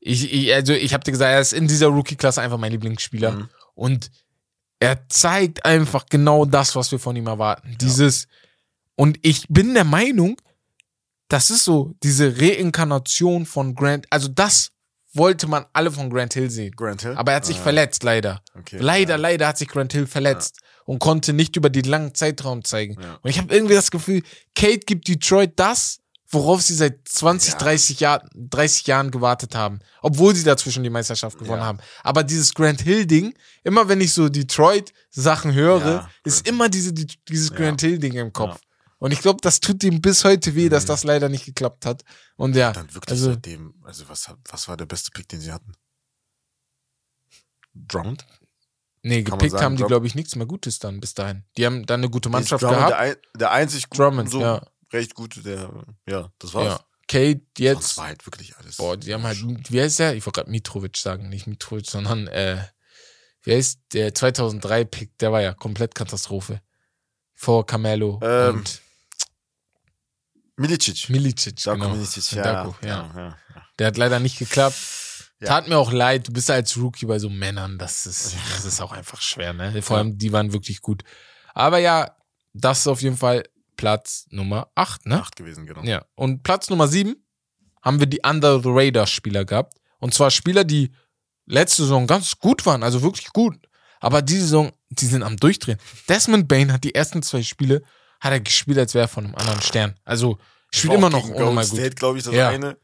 ich, ich also ich habe dir gesagt, er ist in dieser Rookie-Klasse einfach mein Lieblingsspieler. Mhm. Und er zeigt einfach genau das, was wir von ihm erwarten. Dieses, und ich bin der Meinung, das ist so diese Reinkarnation von Grant, also das wollte man alle von Grant Hill sehen. Grant Hill. Aber er hat sich Ah, verletzt, leider. Okay. Leider, Ja. leider hat sich Grant Hill verletzt und konnte nicht über den langen Zeitraum zeigen. Ja. Und ich habe irgendwie das Gefühl, Kate gibt Detroit das, worauf sie seit 20, Ja. 30, Jahr, 30 Jahren gewartet haben. Obwohl sie dazwischen die Meisterschaft gewonnen Ja. haben. Aber dieses Grant Hill-Ding, immer wenn ich so Detroit-Sachen höre, Ja, ist immer diese, die, dieses Ja. Grant Hill-Ding im Kopf. Und ich glaube, das tut ihm bis heute weh, dass Mhm. das leider nicht geklappt hat. Und ja, Dann wirklich also seitdem, also was, was war der beste Pick, den sie hatten? Drummond? nee, kann gepickt sagen, haben die, glaube ich, nichts mehr Gutes dann bis dahin. Die haben dann eine gute Mannschaft gehabt. Der, ein, der einzig Drummond, so ja. Recht gute, der, ja, das war's. Ja. Kate jetzt. war halt wirklich alles. Boah, die haben halt, wie heißt der? Ich wollte gerade Mitrovic sagen, nicht Mitrovic, sondern, äh, wie heißt der 2003-Pick? Der war ja komplett Katastrophe. Vor Camelo Ähm, und Milicic. Milicic. Darko genau. Milicic, ja, Darko, ja, ja. ja, ja. Der hat leider nicht geklappt. Ja. Tat mir auch leid, du bist als Rookie bei so Männern, das ist, das ist auch einfach schwer, ne? Vor allem, die waren wirklich gut. Aber ja, das ist auf jeden Fall Platz Nummer 8, ne? Acht gewesen, genau. Ja. Und Platz Nummer 7 haben wir die Under the Radar Spieler gehabt. Und zwar Spieler, die letzte Saison ganz gut waren, also wirklich gut. Aber diese Saison, die sind am Durchdrehen. Desmond Bain hat die ersten zwei Spiele, hat er gespielt, als wäre er von einem anderen Stern. Also, spielt immer noch unnormal gut. State, glaube ich, das Ja. eine.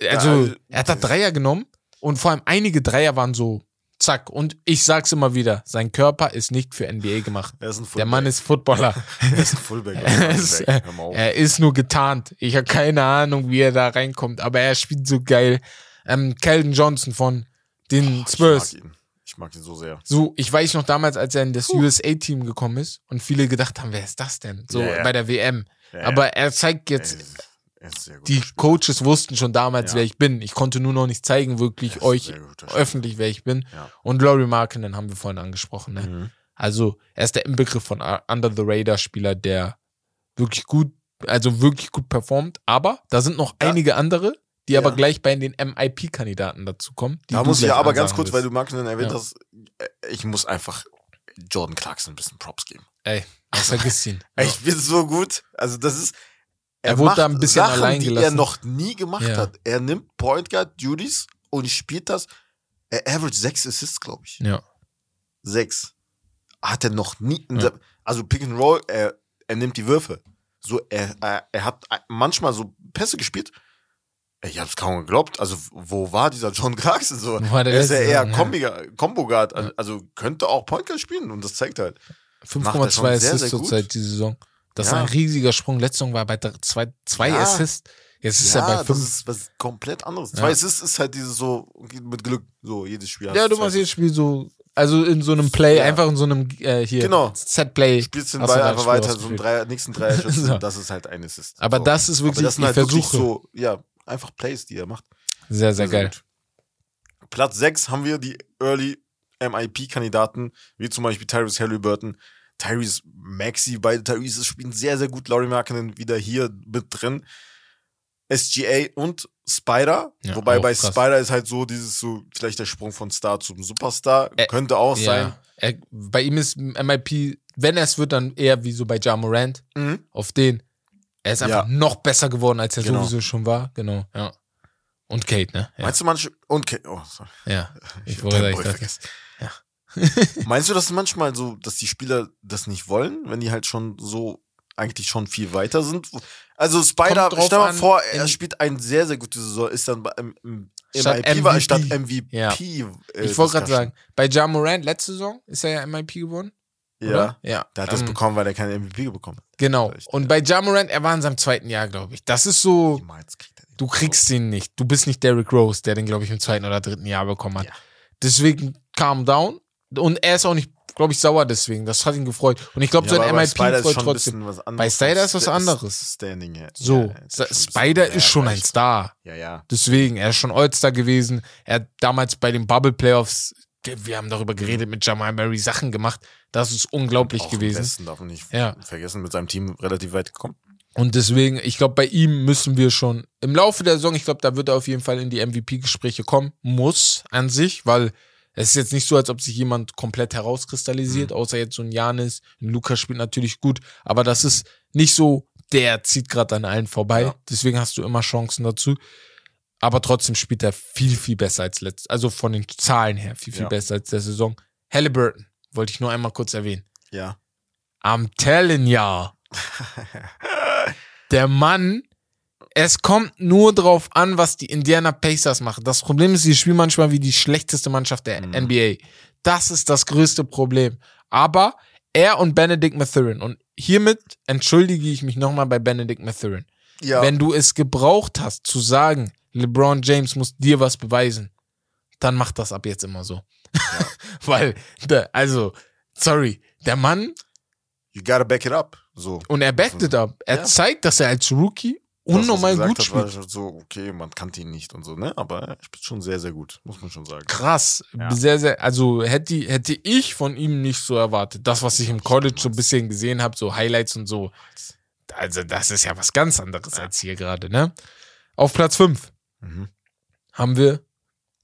Also, also, er hat da Dreier genommen und vor allem einige Dreier waren so zack. Und ich sag's immer wieder, sein Körper ist nicht für NBA gemacht. Er ist ein Fullback. Der Mann ist Footballer. er ist ein Fullback. er, ist, er ist nur getarnt. Ich habe keine Ahnung, wie er da reinkommt, aber er spielt so geil. Ähm, Calvin Johnson von den Spurs. Ich mag ihn. Ich mag ihn so sehr. So, ich weiß noch damals, als er in das USA-Team gekommen ist und viele gedacht haben, wer ist das denn? So ja. bei der WM. Ja, Aber er zeigt jetzt, die Coaches wussten schon damals, Ja. wer ich bin. Ich konnte nur noch nicht zeigen, wirklich euch öffentlich, wer ich bin. Ja. Und Laurie Markkinen haben wir vorhin angesprochen. Ne? Mhm. Also er ist der Inbegriff von Under the Radar Spieler, der wirklich gut, also wirklich gut performt. Aber da sind noch Ja. einige andere, die aber gleich bei den MIP-Kandidaten dazu kommen. die Da muss ich aber ganz kurz, weil wirst. du Marken erwähnt hast, äh, ich muss einfach Jordan Clarkson ein bisschen Props geben. Ey, das vergiss ihn. Ich bin so gut. Also das ist. Er wurde macht da ein bisschen Sachen, allein die er gelassen. noch nie gemacht Ja. hat. Er nimmt Point Guard Duties und spielt das. Er average sechs Assists, glaube ich. ja. Sechs. Hat er noch nie. Ja. Also Pick and Roll, er, er nimmt die Würfe. So, er, er, er hat manchmal so Pässe gespielt. Ich hab's kaum geglaubt. Also, wo war dieser John Clarkson so? Er ist ja eher Saison, ja. Kombi- Combo Guard. Also, könnte auch Point Guard spielen und das zeigt halt. Macht er 5,2 schon sehr, Assists zurzeit diese Saison. Das ist Ja. ein riesiger Sprung. Letzte Saison war bei zwei, zwei Ja. Assists. Jetzt ist er bei das fünf. ist was komplett anderes. Ja. Zwei Assists ist halt dieses so, mit Glück, so jedes Spiel. Ja, du machst jedes Spiel so, also in so einem Play, Ja. einfach in so einem äh, hier Genau. Set-Play. spielst den Ball einfach das weiter, so einen. Dreier, nächsten Dreier So. das ist halt ein Assist. Aber so. das ist wirklich, das sind halt wirklich versuche. so, ja, einfach Plays, die er macht. Sehr, sehr geil. gut. Platz 6 haben wir die Early MIP-Kandidaten, wie zum Beispiel Tyrese Halliburton, Tyrese Maxi, beide Tyrese spielen sehr, sehr gut. Laurie Markkinen wieder hier mit drin. SGA und Spider. Ja, Wobei bei krass. Spider ist halt so dieses so, vielleicht der Sprung von Star zum Superstar. Ä- Könnte auch sein. Ja. Er, bei ihm ist MIP, wenn er es wird, dann eher wie so bei Ja Morant, Mhm. auf den. Er ist einfach Ja. noch besser geworden, als er Genau. sowieso schon war. Genau, ja. Und Kate, ne? Meinst du manche, und, Ke- oh, sorry. ja. Ich hab wollte ich. Meinst du das manchmal so, dass die Spieler das nicht wollen, wenn die halt schon so eigentlich schon viel weiter sind? Also Spider, stell mal an, vor, er spielt eine sehr, sehr gute Saison, ist dann im, im, Statt IP war, MVP. statt MVP. Ja. äh, Ich wollte gerade sagen, bei Ja Morant letzte Saison ist er ja MIP geworden. Ja, Oder? Ja. der hat das Ähm, bekommen, weil er keine MVP bekommen hat. Genau. Und bei Ja Morant, er war in seinem zweiten Jahr, glaube ich. Das ist so, du kriegst ihn nicht. Du bist nicht Derrick Rose, der den, glaube ich, im zweiten oder dritten Jahr bekommen hat. Ja. Deswegen calm down. Und er ist auch nicht, glaube ich, sauer deswegen. Das hat ihn gefreut. Und ich glaube, so ein MIP freut trotzdem. Bei Spider ist was anderes. Standing her. So, Ja, Spider ist schon ein Star. Ja, ja. Deswegen, er ist schon All-Star gewesen. Er hat damals bei den Bubble Playoffs, wir haben darüber geredet, mit Jamal Murray Sachen gemacht. Das ist unglaublich Auch im gewesen. Westen darf man nicht Ja. vergessen, mit seinem Team relativ weit gekommen. Und deswegen, ich glaube, bei ihm müssen wir schon im Laufe der Saison, ich glaube, da wird er auf jeden Fall in die MVP-Gespräche kommen. Muss an sich, weil es ist jetzt nicht so, als ob sich jemand komplett herauskristallisiert, außer jetzt so ein Janis. Lukas spielt natürlich gut, aber das ist nicht so, der zieht gerade an allen vorbei. Ja. Deswegen hast du immer Chancen dazu. Aber trotzdem spielt er viel, viel besser als letztes. Also von den Zahlen her viel, viel Ja. besser als der Saison. Halliburton, wollte ich nur einmal kurz erwähnen. Ja. I'm telling ya. Der Mann, es kommt nur drauf an, was die Indiana Pacers machen. Das Problem ist, sie spielen manchmal wie die schlechteste Mannschaft der Mhm. NBA. Das ist das größte Problem. Aber er und Benedict Mathurin, und hiermit entschuldige ich mich nochmal bei Benedict Mathurin. Ja. Wenn du es gebraucht hast, zu sagen, LeBron James muss dir was beweisen, dann mach das ab jetzt immer so. Weil, der, also, sorry, der Mann you gotta back it up. So. und er backt it up. Er Ja. zeigt, dass er als Rookie unnormal gut hat, war spielt. schon so, okay, man kannte ihn nicht und so, ne? Aber er spielt schon sehr, sehr gut, muss man schon sagen. Krass. Ja. Sehr, sehr, also hätte, hätte ich von ihm nicht so erwartet. Das, was ich im College so ein bisschen gesehen habe, so Highlights und so. Also, das ist ja was ganz anderes Ja. als hier gerade, ne? Auf Platz 5 Mhm. haben wir,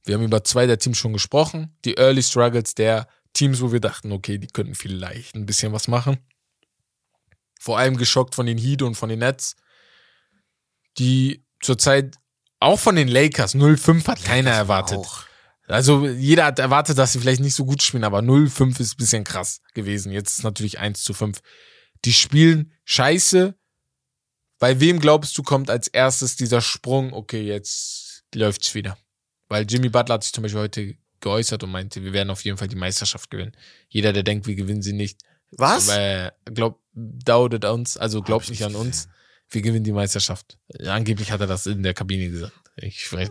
wir haben über zwei der Teams schon gesprochen, die Early Struggles der Teams, wo wir dachten, okay, die könnten vielleicht ein bisschen was machen. Vor allem geschockt von den Heat und von den Nets, die zurzeit auch von den Lakers 0-5 hat keiner erwartet. Auch. Also jeder hat erwartet, dass sie vielleicht nicht so gut spielen, aber 0-5 ist ein bisschen krass gewesen. Jetzt ist es natürlich 1 zu 5. Die spielen scheiße. Bei wem glaubst du, kommt als erstes dieser Sprung, okay, jetzt läuft's wieder? Weil Jimmy Butler hat sich zum Beispiel heute geäußert und meinte, wir werden auf jeden Fall die Meisterschaft gewinnen. Jeder, der denkt, wir gewinnen sie nicht, Was? weil, glaubt, doubtet uns, also glaubt ich nicht nicht an uns. Wir gewinnen die Meisterschaft. Angeblich hat er das in der Kabine gesagt. Ich weiß,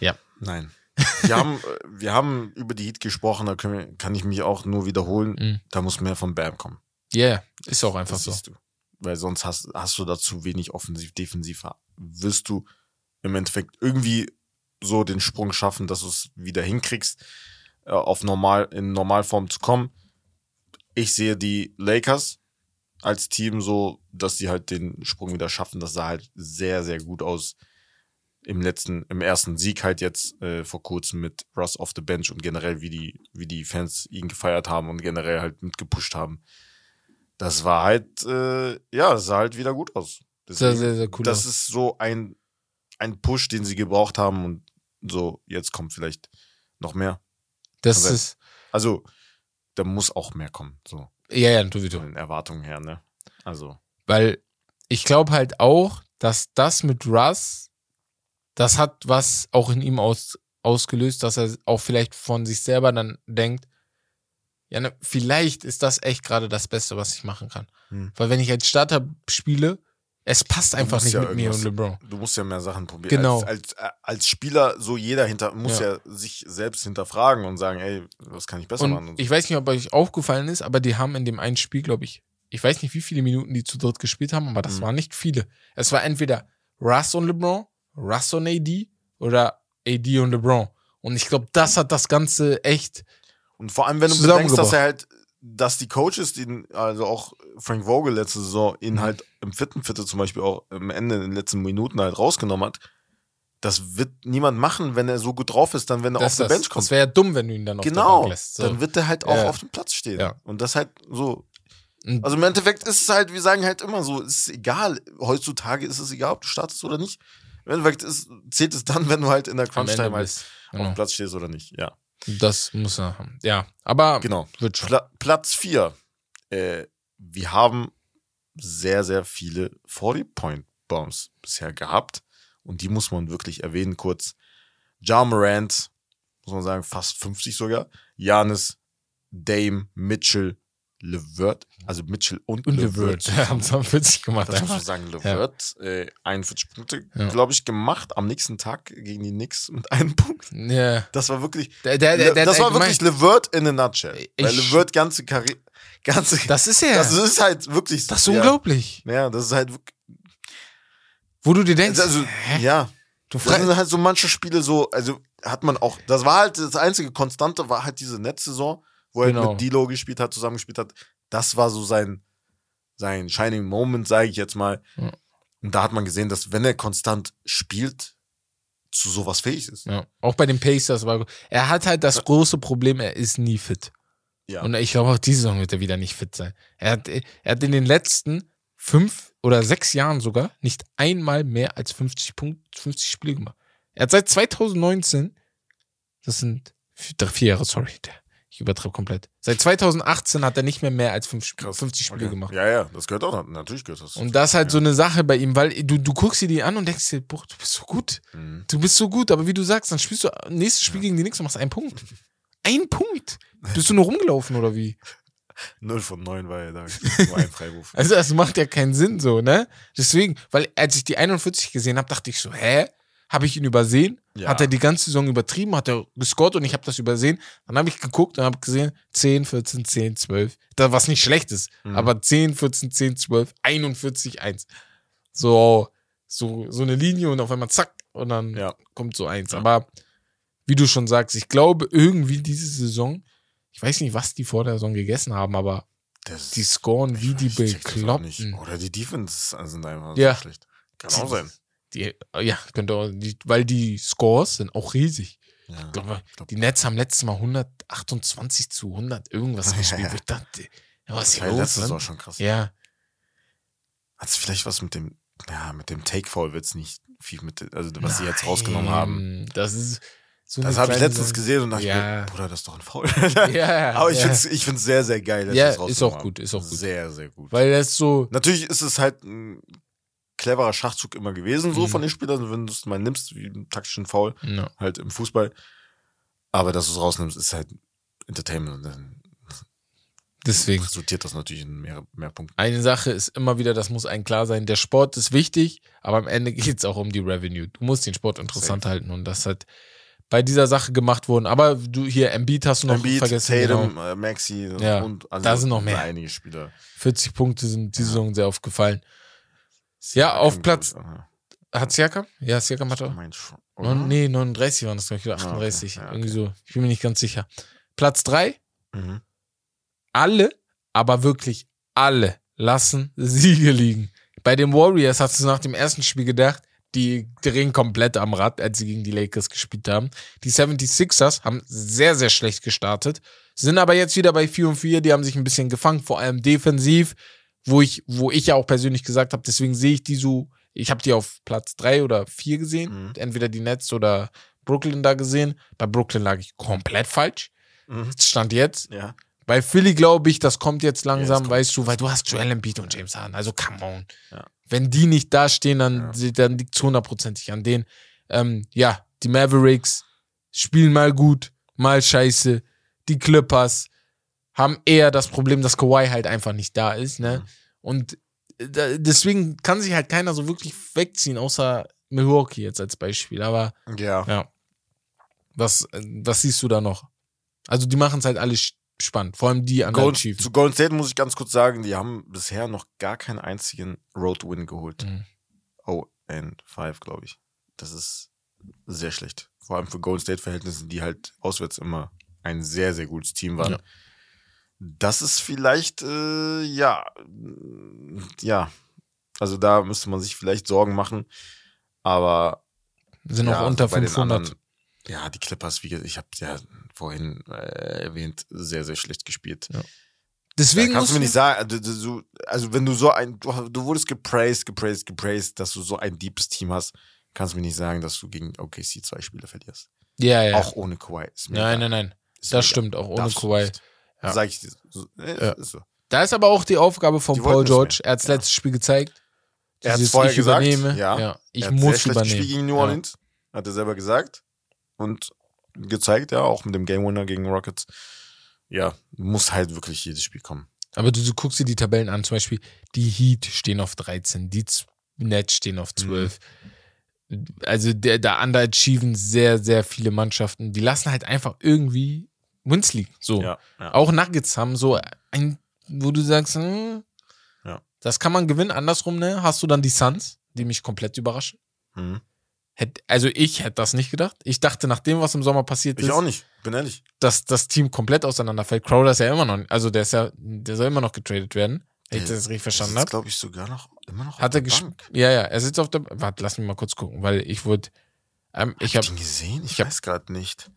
ja. Nein. Wir haben, äh, wir haben über die Heat gesprochen, da wir, kann ich mich auch nur wiederholen. Mhm. Da muss mehr von Bam kommen. Ja, yeah, ist auch einfach Das so. siehst du. Weil sonst hast, hast du da zu wenig offensiv, defensiv. Wirst du im Endeffekt irgendwie so den Sprung schaffen, dass du es wieder hinkriegst, äh, auf normal, in Normalform zu kommen. Ich sehe die Lakers als Team so, dass sie halt den Sprung wieder schaffen. Das sah halt sehr, sehr gut aus. Im letzten, im ersten Sieg halt jetzt äh, vor kurzem mit Russ off the bench und generell, wie die, wie die Fans ihn gefeiert haben und generell halt mitgepusht haben. Das war halt, äh, ja, sah halt wieder gut aus. Sehr, Deswegen, sehr, sehr cool. das aus. ist so ein, ein Push, den sie gebraucht haben und so, jetzt kommt vielleicht noch mehr. Das sein. ist, Also, da muss auch mehr kommen, so ja, ja, sowieso. von den Erwartungen her, ne? Also, Weil ich glaube halt auch, dass das mit Russ, das hat was auch in ihm aus, ausgelöst, dass er auch vielleicht von sich selber dann denkt, ja, ne, vielleicht ist das echt gerade das Beste, was ich machen kann. Hm. Weil wenn ich als Starter spiele, es passt einfach nicht ja mit mir und LeBron. du musst ja mehr Sachen probieren. Genau. Als, als, als Spieler, so jeder hinter, muss ja. sich selbst hinterfragen und sagen, ey, was kann ich besser machen? Und Und so. ich weiß nicht, ob euch aufgefallen ist, aber die haben in dem einen Spiel, glaube ich, ich weiß nicht, wie viele Minuten die zu dritt gespielt haben, aber das Mhm. waren nicht viele. Es war entweder Russ und LeBron, Russ und AD oder AD und LeBron. Und ich glaube, das hat das Ganze echt. Und vor allem, wenn du bedenkst, dass er halt, dass die Coaches, die, also auch Frank Vogel letzte Saison, ihn Mhm. halt im vierten Viertel zum Beispiel auch am Ende in den letzten Minuten halt rausgenommen hat, das wird niemand machen, wenn er so gut drauf ist, dann wenn er Das, auf der das, Bench kommt. das wäre ja dumm, wenn du ihn dann auf der Genau, Bank lässt. So. dann wird er halt auch Ja. auf dem Platz stehen. Ja. Und das halt so. Also im Endeffekt ist es halt, wir sagen halt immer so, es ist egal. Heutzutage ist es egal, ob du startest oder nicht. Im Endeffekt ist, zählt es dann, wenn du halt in der Crunch-Time halt bist. auf Genau. dem Platz stehst oder nicht. Ja, Das muss er haben. Ja, aber genau. wird schon. Pla Platz 4. Äh, wir haben sehr, sehr viele 40-Point-Bombs bisher gehabt. Und die muss man wirklich erwähnen kurz. Ja Morant, muss man sagen, fast 50 sogar. Janis, Dame, Mitchell, LeVert, also Mitchell und, Und LeVert. LeVert haben 42 gemacht. Das muss man sagen, LeVert, äh, 41 Punkte, Ja. glaube ich, gemacht am nächsten Tag gegen die Knicks mit einem Punkt. Ja. Das war wirklich, Der, der, der, das war wirklich LeVert in a nutshell. Ich- Weil LeVert ganze Karriere, ganze, Das ist er. das ist halt wirklich, Das ist ja, unglaublich. Ja, das ist halt wirklich, Wo du dir denkst, also, hä? ja. du Das sind halt so manche Spiele so, also hat man auch, das war halt das einzige Konstante, war halt diese Netzsaison, wo er Genau. mit Dilo gespielt hat, zusammengespielt hat. Das war so sein, sein Shining Moment, sage ich jetzt mal. Ja. Und da hat man gesehen, dass wenn er konstant spielt, zu sowas fähig ist. Ja. Auch bei den Pacers war er hat halt das große Problem, er ist nie fit. Ja. Und ich glaube auch diese Saison wird er wieder nicht fit sein. Er hat, er hat in den letzten fünf oder sechs Jahren sogar nicht einmal mehr als 50 Punkt, 50 Spiele gemacht. Er hat seit 2019, das sind vier, vier Jahre, sorry, der- ich übertreibe komplett. Seit 2018 hat er nicht mehr mehr als fünf, Sp- 50 Spiele Okay. gemacht. Ja, ja, das gehört auch, natürlich gehört das. Und das ist halt so eine Sache bei ihm, weil du, du guckst dir die an und denkst dir, boah, du bist so gut. Mhm. Du bist so gut, aber wie du sagst, dann spielst du nächstes Spiel gegen die Knicks und machst einen Punkt. Ein Punkt. Bist du nur rumgelaufen oder wie? Null von neun war er da. Nur ein Freiwurf. Also das macht ja keinen Sinn so, ne? Deswegen, weil als ich die 41 gesehen habe, dachte ich so, hä? Habe ich ihn übersehen? Ja. Hat er die ganze Saison übertrieben? Hat er gescored und ich habe das übersehen? Dann habe ich geguckt und habe gesehen, 10, 14, 10, 12. Das, was nicht schlecht ist. Mhm. Aber 10, 14, 10, 12, 41, 1. So, so, so eine Linie und auf einmal zack und dann Ja. kommt so eins. Ja. Aber wie du schon sagst, ich glaube irgendwie diese Saison, ich weiß nicht, was die vor der Saison gegessen haben, aber Das- die scoren wie die. Bekloppten. Oder die Defense sind einfach Ja. so schlecht. Kann auch sein. Die, ja, könnte auch, die, weil die Scores sind auch riesig. Ja. Ich glaube, glaub- die Nets haben letztes Mal 128 zu 100 irgendwas gespielt. ich dachte, ja, was ist Das hier war los? letztes auch schon krass. Ja, Hat es vielleicht was mit dem, ja, mit dem Take-Foul wird es nicht viel mit, also was sie jetzt rausgenommen haben. Nein, Das ist so Das habe ich letztens Sache. gesehen und dachte Ja. mir, Bruder, das ist doch ein Foul. Ja, Aber ich ja. finde es ich find's sehr, sehr geil, dass Ja, sie das ist auch rausgenommen gut, ist auch gut. Sehr, sehr gut. Weil das so, Natürlich ist es halt ein cleverer Schachzug immer gewesen, so Mhm. von den Spielern, wenn du es mal nimmst, wie einen taktischen Foul, ja, halt im Fußball. Aber dass du es rausnimmst, ist halt Entertainment. Deswegen. resultiert das natürlich in mehr, mehr Punkten. Eine Sache ist immer wieder, das muss einem klar sein, der Sport ist wichtig, aber am Ende geht es auch um die Revenue. Du musst den Sport interessant halten und das hat bei dieser Sache gemacht worden. Aber du hier, Embiid hast du noch Embiid, vergessen. Tatum, genau. äh, Maxi Ja, und also da sind noch mehr. einige Spieler. 40 Punkte sind diese Ja. Saison sehr aufgefallen. Ja, auf Platz-. Hat Siakam? Ja, Siakam hat auch. oder? nee, 39 waren das, glaube ich, oder Ah, okay. 38. Ja, okay. Irgendwie so. Ich bin mir nicht ganz sicher. Platz 3, Mhm. alle, aber wirklich alle lassen Siege liegen. Bei den Warriors hast du nach dem ersten Spiel gedacht, die drehen komplett am Rad, als sie gegen die Lakers gespielt haben. Die 76ers haben sehr, sehr schlecht gestartet, sind aber jetzt wieder bei 4 und 4, die haben sich ein bisschen gefangen, vor allem defensiv, wo ich, wo ich ja auch persönlich gesagt habe, deswegen sehe ich die so, ich habe die auf Platz 3 oder 4 gesehen, Mhm. entweder die Nets oder Brooklyn da gesehen. Bei Brooklyn lag ich komplett falsch. Mhm. Stand jetzt. Ja. Bei Philly glaube ich, das kommt jetzt langsam, kommt. weißt du, weil du hast Joel Embiid und James Harden. Also come on. Ja. Wenn die nicht da stehen, dann, Ja. dann liegt es hundertprozentig an denen. Ähm, ja, die Mavericks spielen mal gut, mal scheiße. Die Clippers haben eher das Problem, dass Kawhi halt einfach nicht da ist. Ne? Mhm. Und äh, da- deswegen kann sich halt keiner so wirklich wegziehen, außer Milwaukee jetzt als Beispiel. Aber Ja. ja. Was, äh, was siehst du da noch? Also die machen es halt alle sch- spannend. Vor allem die anderen Gold, Chiefs. zu Golden State muss ich ganz kurz sagen, die haben bisher noch gar keinen einzigen Road-Win geholt. Mhm. Oh, and 5, glaube ich. Das ist sehr schlecht. Vor allem für Golden State-Verhältnisse, die halt auswärts immer ein sehr, sehr gutes Team waren. Ja. Das ist vielleicht, äh, ja, äh, ja. Also da müsste man sich vielleicht Sorgen machen. Aber Sind ja, auch unter bei den 500. anderen- ja, die Clippers, wie gesagt, ich habe ja vorhin äh, erwähnt, sehr, sehr schlecht gespielt. Deswegen da kannst du mir nicht sagen, also, du, also wenn du so ein, du, du wurdest gepraised, gepraised, gepraised, dass du so ein deepes Team hast, kannst du mir nicht sagen, dass du gegen OKC zwei Spiele verlierst. Ja, ja. Auch ohne Kawhi. Nein, nein, nein. Mir Das stimmt, auch ohne Kawhi. nicht. Ja. Sag ich. So, äh, Ja. ist so. Da ist aber auch die Aufgabe von Die Paul es George. Er hat das Ja. letzte Spiel gezeigt. Er hat Dieses vorher ich gesagt, übernehme. ja. ich er hat muss sehr übernehmen. gegen New Orleans. Hat er selber gesagt. Und gezeigt, ja, auch mit dem Game Winner gegen Rockets. Ja, muss halt wirklich jedes Spiel kommen. Aber du, du guckst dir die Tabellen an, zum Beispiel die Heat stehen auf 13, die Nets stehen auf 12. Mhm. Also der, da underachieven sehr, sehr viele Mannschaften. Die lassen halt einfach irgendwie Wins liegen. So. Ja, ja. Auch Nuggets haben so ein, wo du sagst, hm, Ja. das kann man gewinnen. Andersrum, ne, hast du dann die Suns, die mich komplett überraschen. Mhm. Hätt, also ich hätte das nicht gedacht. Ich dachte, nach dem, was im Sommer passiert Ich ist, auch nicht, bin ehrlich. dass das Team komplett auseinanderfällt. Crowder ist ja immer noch, also der ist ja, der soll immer noch getradet werden. Wenn ich das richtig verstanden Das habe. glaube ich, sogar noch immer noch Hat er gespielt? Ja, ja, er sitzt auf der. Warte, lass mich mal kurz gucken, weil ich wurde. Ähm, ich Hab habe ich ihn gesehen? Ich, ich weiß gerade nicht.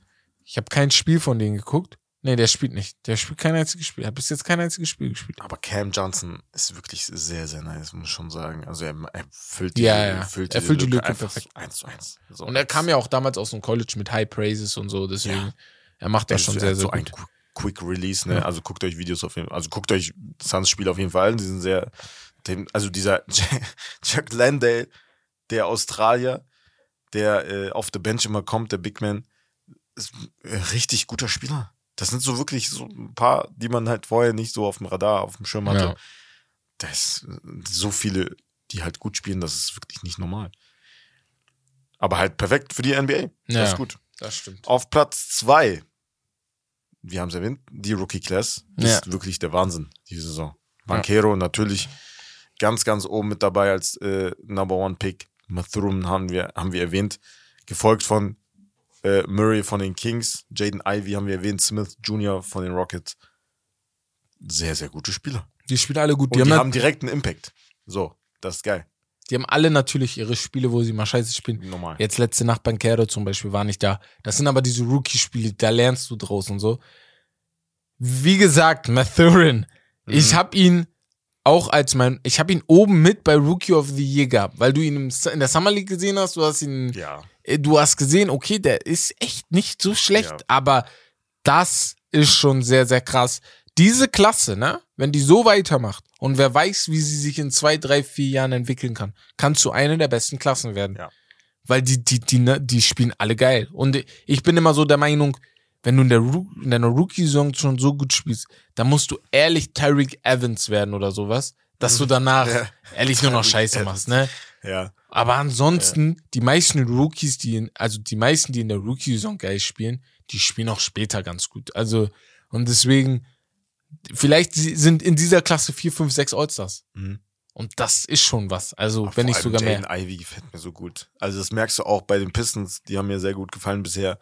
Ich hab kein Spiel von denen geguckt. Nee, der spielt nicht. Der spielt kein einziges Spiel. Er hat bis jetzt kein einziges Spiel gespielt. Aber Cam Johnson ist wirklich sehr, sehr nice, muss ich schon sagen. Also er, er füllt Ja, diese, ja. füllt Er füllt die Lücke Lücke perfekt. so eins zu eins. So. Und er kam ja auch damals aus dem College mit High Praises und so, deswegen. Ja. Er macht das schon sehr, so sehr ein gut. Qu- Quick Release, ne? Ja. Also guckt euch Videos auf jeden Fall, also guckt euch Suns Spiel auf jeden Fall an. Die sind sehr, also dieser Chuck Landale, der Australier, der äh, auf der Bench immer kommt, der Big Man, ein richtig guter Spieler. Das sind so wirklich so ein paar, die man halt vorher nicht so auf dem Radar, auf dem Schirm hatte. Ja. Da ist äh, so viele, die halt gut spielen, das ist wirklich nicht normal. Aber halt perfekt für die NBA. Das Ja. ist gut. Das stimmt. Auf Platz zwei, wir haben es erwähnt, die Rookie Class Ja. ist wirklich der Wahnsinn diese Saison. Banquero natürlich ganz, ganz oben mit dabei als äh, Number One Pick. Mathurum haben wir, haben wir erwähnt, gefolgt von äh, Murray von den Kings, Jaden Ivey haben wir erwähnt, Smith Jr. von den Rockets. Sehr, sehr gute Spieler. Die spielen alle gut. Die, die, haben, haben direkt einen Impact. So, das ist geil. die haben alle natürlich ihre Spiele, wo sie mal scheiße spielen. Normal. Jetzt letzte Nacht Banquero zum Beispiel war nicht da. Das sind aber diese Rookie-Spiele, da lernst du draus und so. Wie gesagt, Mathurin, ich Mhm. habe ihn auch als mein, ich habe ihn oben mit bei Rookie of the Year gehabt, weil du ihn in der Summer League gesehen hast, du hast ihn, Ja. Äh, du hast gesehen, okay, der ist echt nicht so schlecht, Ja. aber das ist schon sehr, sehr krass. Diese Klasse, ne, wenn die so weitermacht und wer weiß, wie sie sich in zwei, drei, vier Jahren entwickeln kann, kann zu einer der besten Klassen werden. Ja. Weil die, die, die, ne, die spielen alle geil. Und ich bin immer so der Meinung, wenn du in, der in deiner Rookie-Saison schon so gut spielst, dann musst du ehrlich Tyreek Evans werden oder sowas, dass du danach Ja. ehrlich nur noch Scheiße machst, ne? Ja. Aber ansonsten, die meisten Rookies, die in, also die meisten, die in der Rookie-Saison geil spielen, die spielen auch später ganz gut. Also, und deswegen, vielleicht sie- sind in dieser Klasse vier, fünf, sechs Allstars. Mhm. Und das ist schon was. Also, Vor wenn nicht allem sogar Jaden mehr. Ivy gefällt mir so gut. Also das merkst du auch bei den Pistons, die haben mir sehr gut gefallen bisher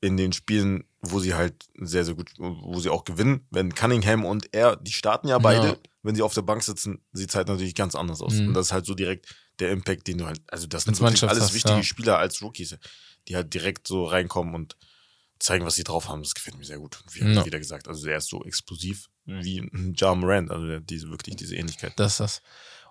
in den Spielen, wo sie halt sehr, sehr gut, wo sie auch gewinnen. Wenn Cunningham und er, die starten ja beide, Ja. wenn sie auf der Bank sitzen, sieht es halt natürlich ganz anders aus. Mhm. Und das ist halt so direkt der Impact, den du halt, also das sind wirklich alles hast, wichtige ja. Spieler als Rookies, die halt direkt so reinkommen und zeigen, was sie drauf haben. Das gefällt mir sehr gut. Und wie Ja. wieder gesagt, also der ist so explosiv wie ein Ja Morant, also diese, wirklich diese Ähnlichkeit. Das ist das.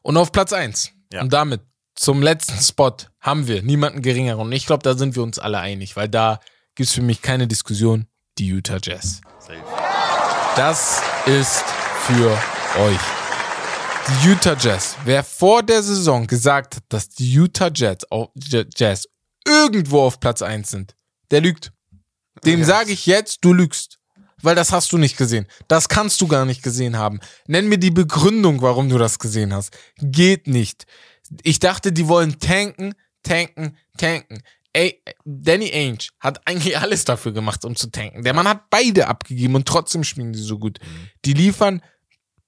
Und auf Platz eins Ja. Und damit zum letzten Spot haben wir niemanden geringeren. Und ich glaube, da sind wir uns alle einig, weil da gibt es für mich keine Diskussion. Die Utah Jazz. Safe. Das ist für euch. Die Utah Jazz. Wer vor der Saison gesagt hat, dass die Utah Jazz, Jazz irgendwo auf Platz 1 sind, der lügt. Dem Ja. sage ich jetzt, du lügst. Weil das hast du nicht gesehen. Das kannst du gar nicht gesehen haben. Nenn mir die Begründung, warum du das gesehen hast. Geht nicht. Ich dachte, die wollen tanken, tanken, tanken. Ey, Danny Ainge hat eigentlich alles dafür gemacht, um zu tanken. Der Mann hat beide abgegeben und trotzdem spielen die so gut. Die liefern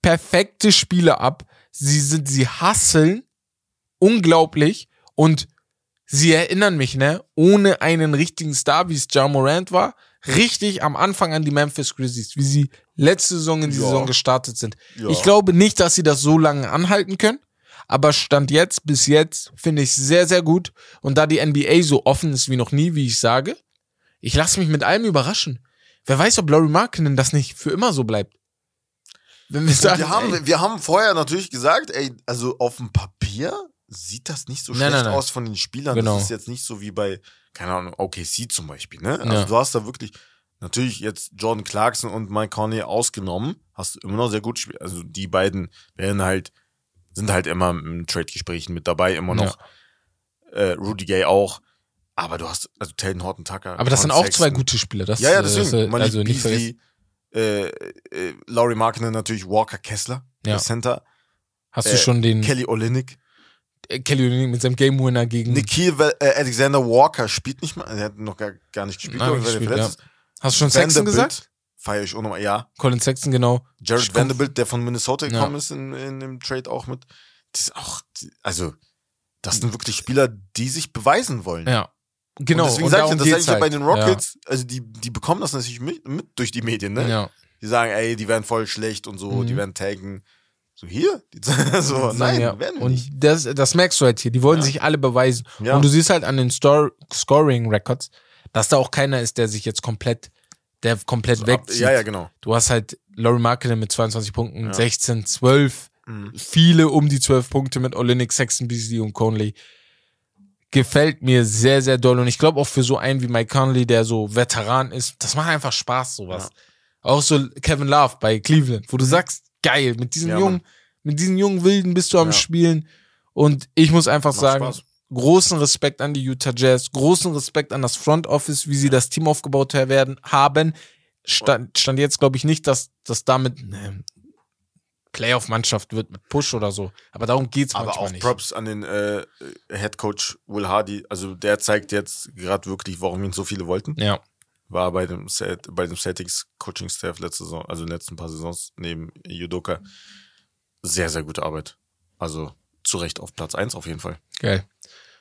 perfekte Spiele ab. Sie sind, sie hasseln unglaublich und sie erinnern mich, ne, ohne einen richtigen Star, wie es Ja Morant war, richtig am Anfang an die Memphis Grizzlies, wie sie letzte Saison in die Ja. Saison gestartet sind. Ja. Ich glaube nicht, dass sie das so lange anhalten können. Aber Stand jetzt, bis jetzt, finde ich sehr, sehr gut. Und da die NBA so offen ist wie noch nie, wie ich sage, ich lasse mich mit allem überraschen. Wer weiß, ob Laurie Markkinen das nicht für immer so bleibt. Wenn wir sagen, wir, haben, ey, wir haben vorher natürlich gesagt, ey, also auf dem Papier sieht das nicht so Nein, schlecht nein, nein. aus von den Spielern. Genau. Das ist jetzt nicht so wie bei, keine Ahnung, OKC zum Beispiel, ne? Also Ja. du hast da wirklich, natürlich jetzt Jordan Clarkson und Mike Conley ausgenommen, hast du immer noch sehr gut gespielt. Also die beiden werden halt, sind halt immer im Trade-Gesprächen mit dabei, immer noch. Äh, Rudy Gay auch. Aber du hast, also Telden Horton Tucker. aber das sind auch zwei Sexton. gute Spieler. Das, Ja, ja, äh, deswegen. das, äh, also nicht vergessen. Äh, äh, Laurie Markkinen natürlich Walker Kessler, Ja. Center. Hast Äh, du schon den Kelly Olynyk. äh, Kelly Olynyk mit seinem Game Winner gegen. Nikhil äh, Alexander Walker spielt nicht mal. Er hat noch gar, gar nicht gespielt, Nein, gespielt, ist. Hast du schon Sexton gesagt? Feier ich auch nochmal. Ja. Colin Sexton, genau. Jared. Vanderbilt, der von Minnesota Ja. gekommen ist in, in dem Trade auch mit. Das ist auch, also, das sind wirklich Spieler, die sich beweisen wollen. Ja. Genau. Und deswegen und sage ich, darum das sag geht's ich ja bei halt. den Rockets, also die, die bekommen das natürlich mit, mit durch die Medien, Ja. ne? ja. Die sagen, ey, die werden voll schlecht und so, Mhm. die werden tanken. So hier? So, nein, ja. werden wir Und nicht. das, das merkst du halt hier. Die wollen Ja. sich alle beweisen. Ja. Und du siehst halt an den Stor Scoring Records, dass da auch keiner ist, der sich jetzt komplett, der komplett Ab- wegzieht. Ja, ja, genau. Du hast halt Laurie Markkinen mit 22 Punkten, Ja. 16, 12, Mhm. viele um die 12 Punkte mit Olenek, Sexton, Beasley und Conley. Gefällt mir sehr, sehr doll. Und ich glaube auch für so einen wie Mike Conley, der so Veteran ist, das macht einfach Spaß, sowas. Auch so Kevin Love bei Cleveland, wo du sagst, geil, mit diesen Ja, jungen, mit diesen jungen Wilden bist du am Ja. Spielen. Und ich muss einfach Macht sagen, Spaß. großen Respekt an die Utah Jazz, großen Respekt an das Front Office, wie sie das Team aufgebaut werden, haben. Stand, stand jetzt, glaube ich, nicht, dass das damit eine Playoff-Mannschaft wird mit Push oder so. Aber darum geht's Aber manchmal auch nicht. Props an den äh, Head Coach Will Hardy. Also der zeigt jetzt gerade wirklich, warum ihn so viele wollten. Ja, War bei dem, Celt- bei dem Celtics Coaching Staff letzte Saison, also in den letzten paar Saisons neben Judoka. Sehr, sehr gute Arbeit. Also zu Recht auf Platz 1 auf jeden Fall. geil.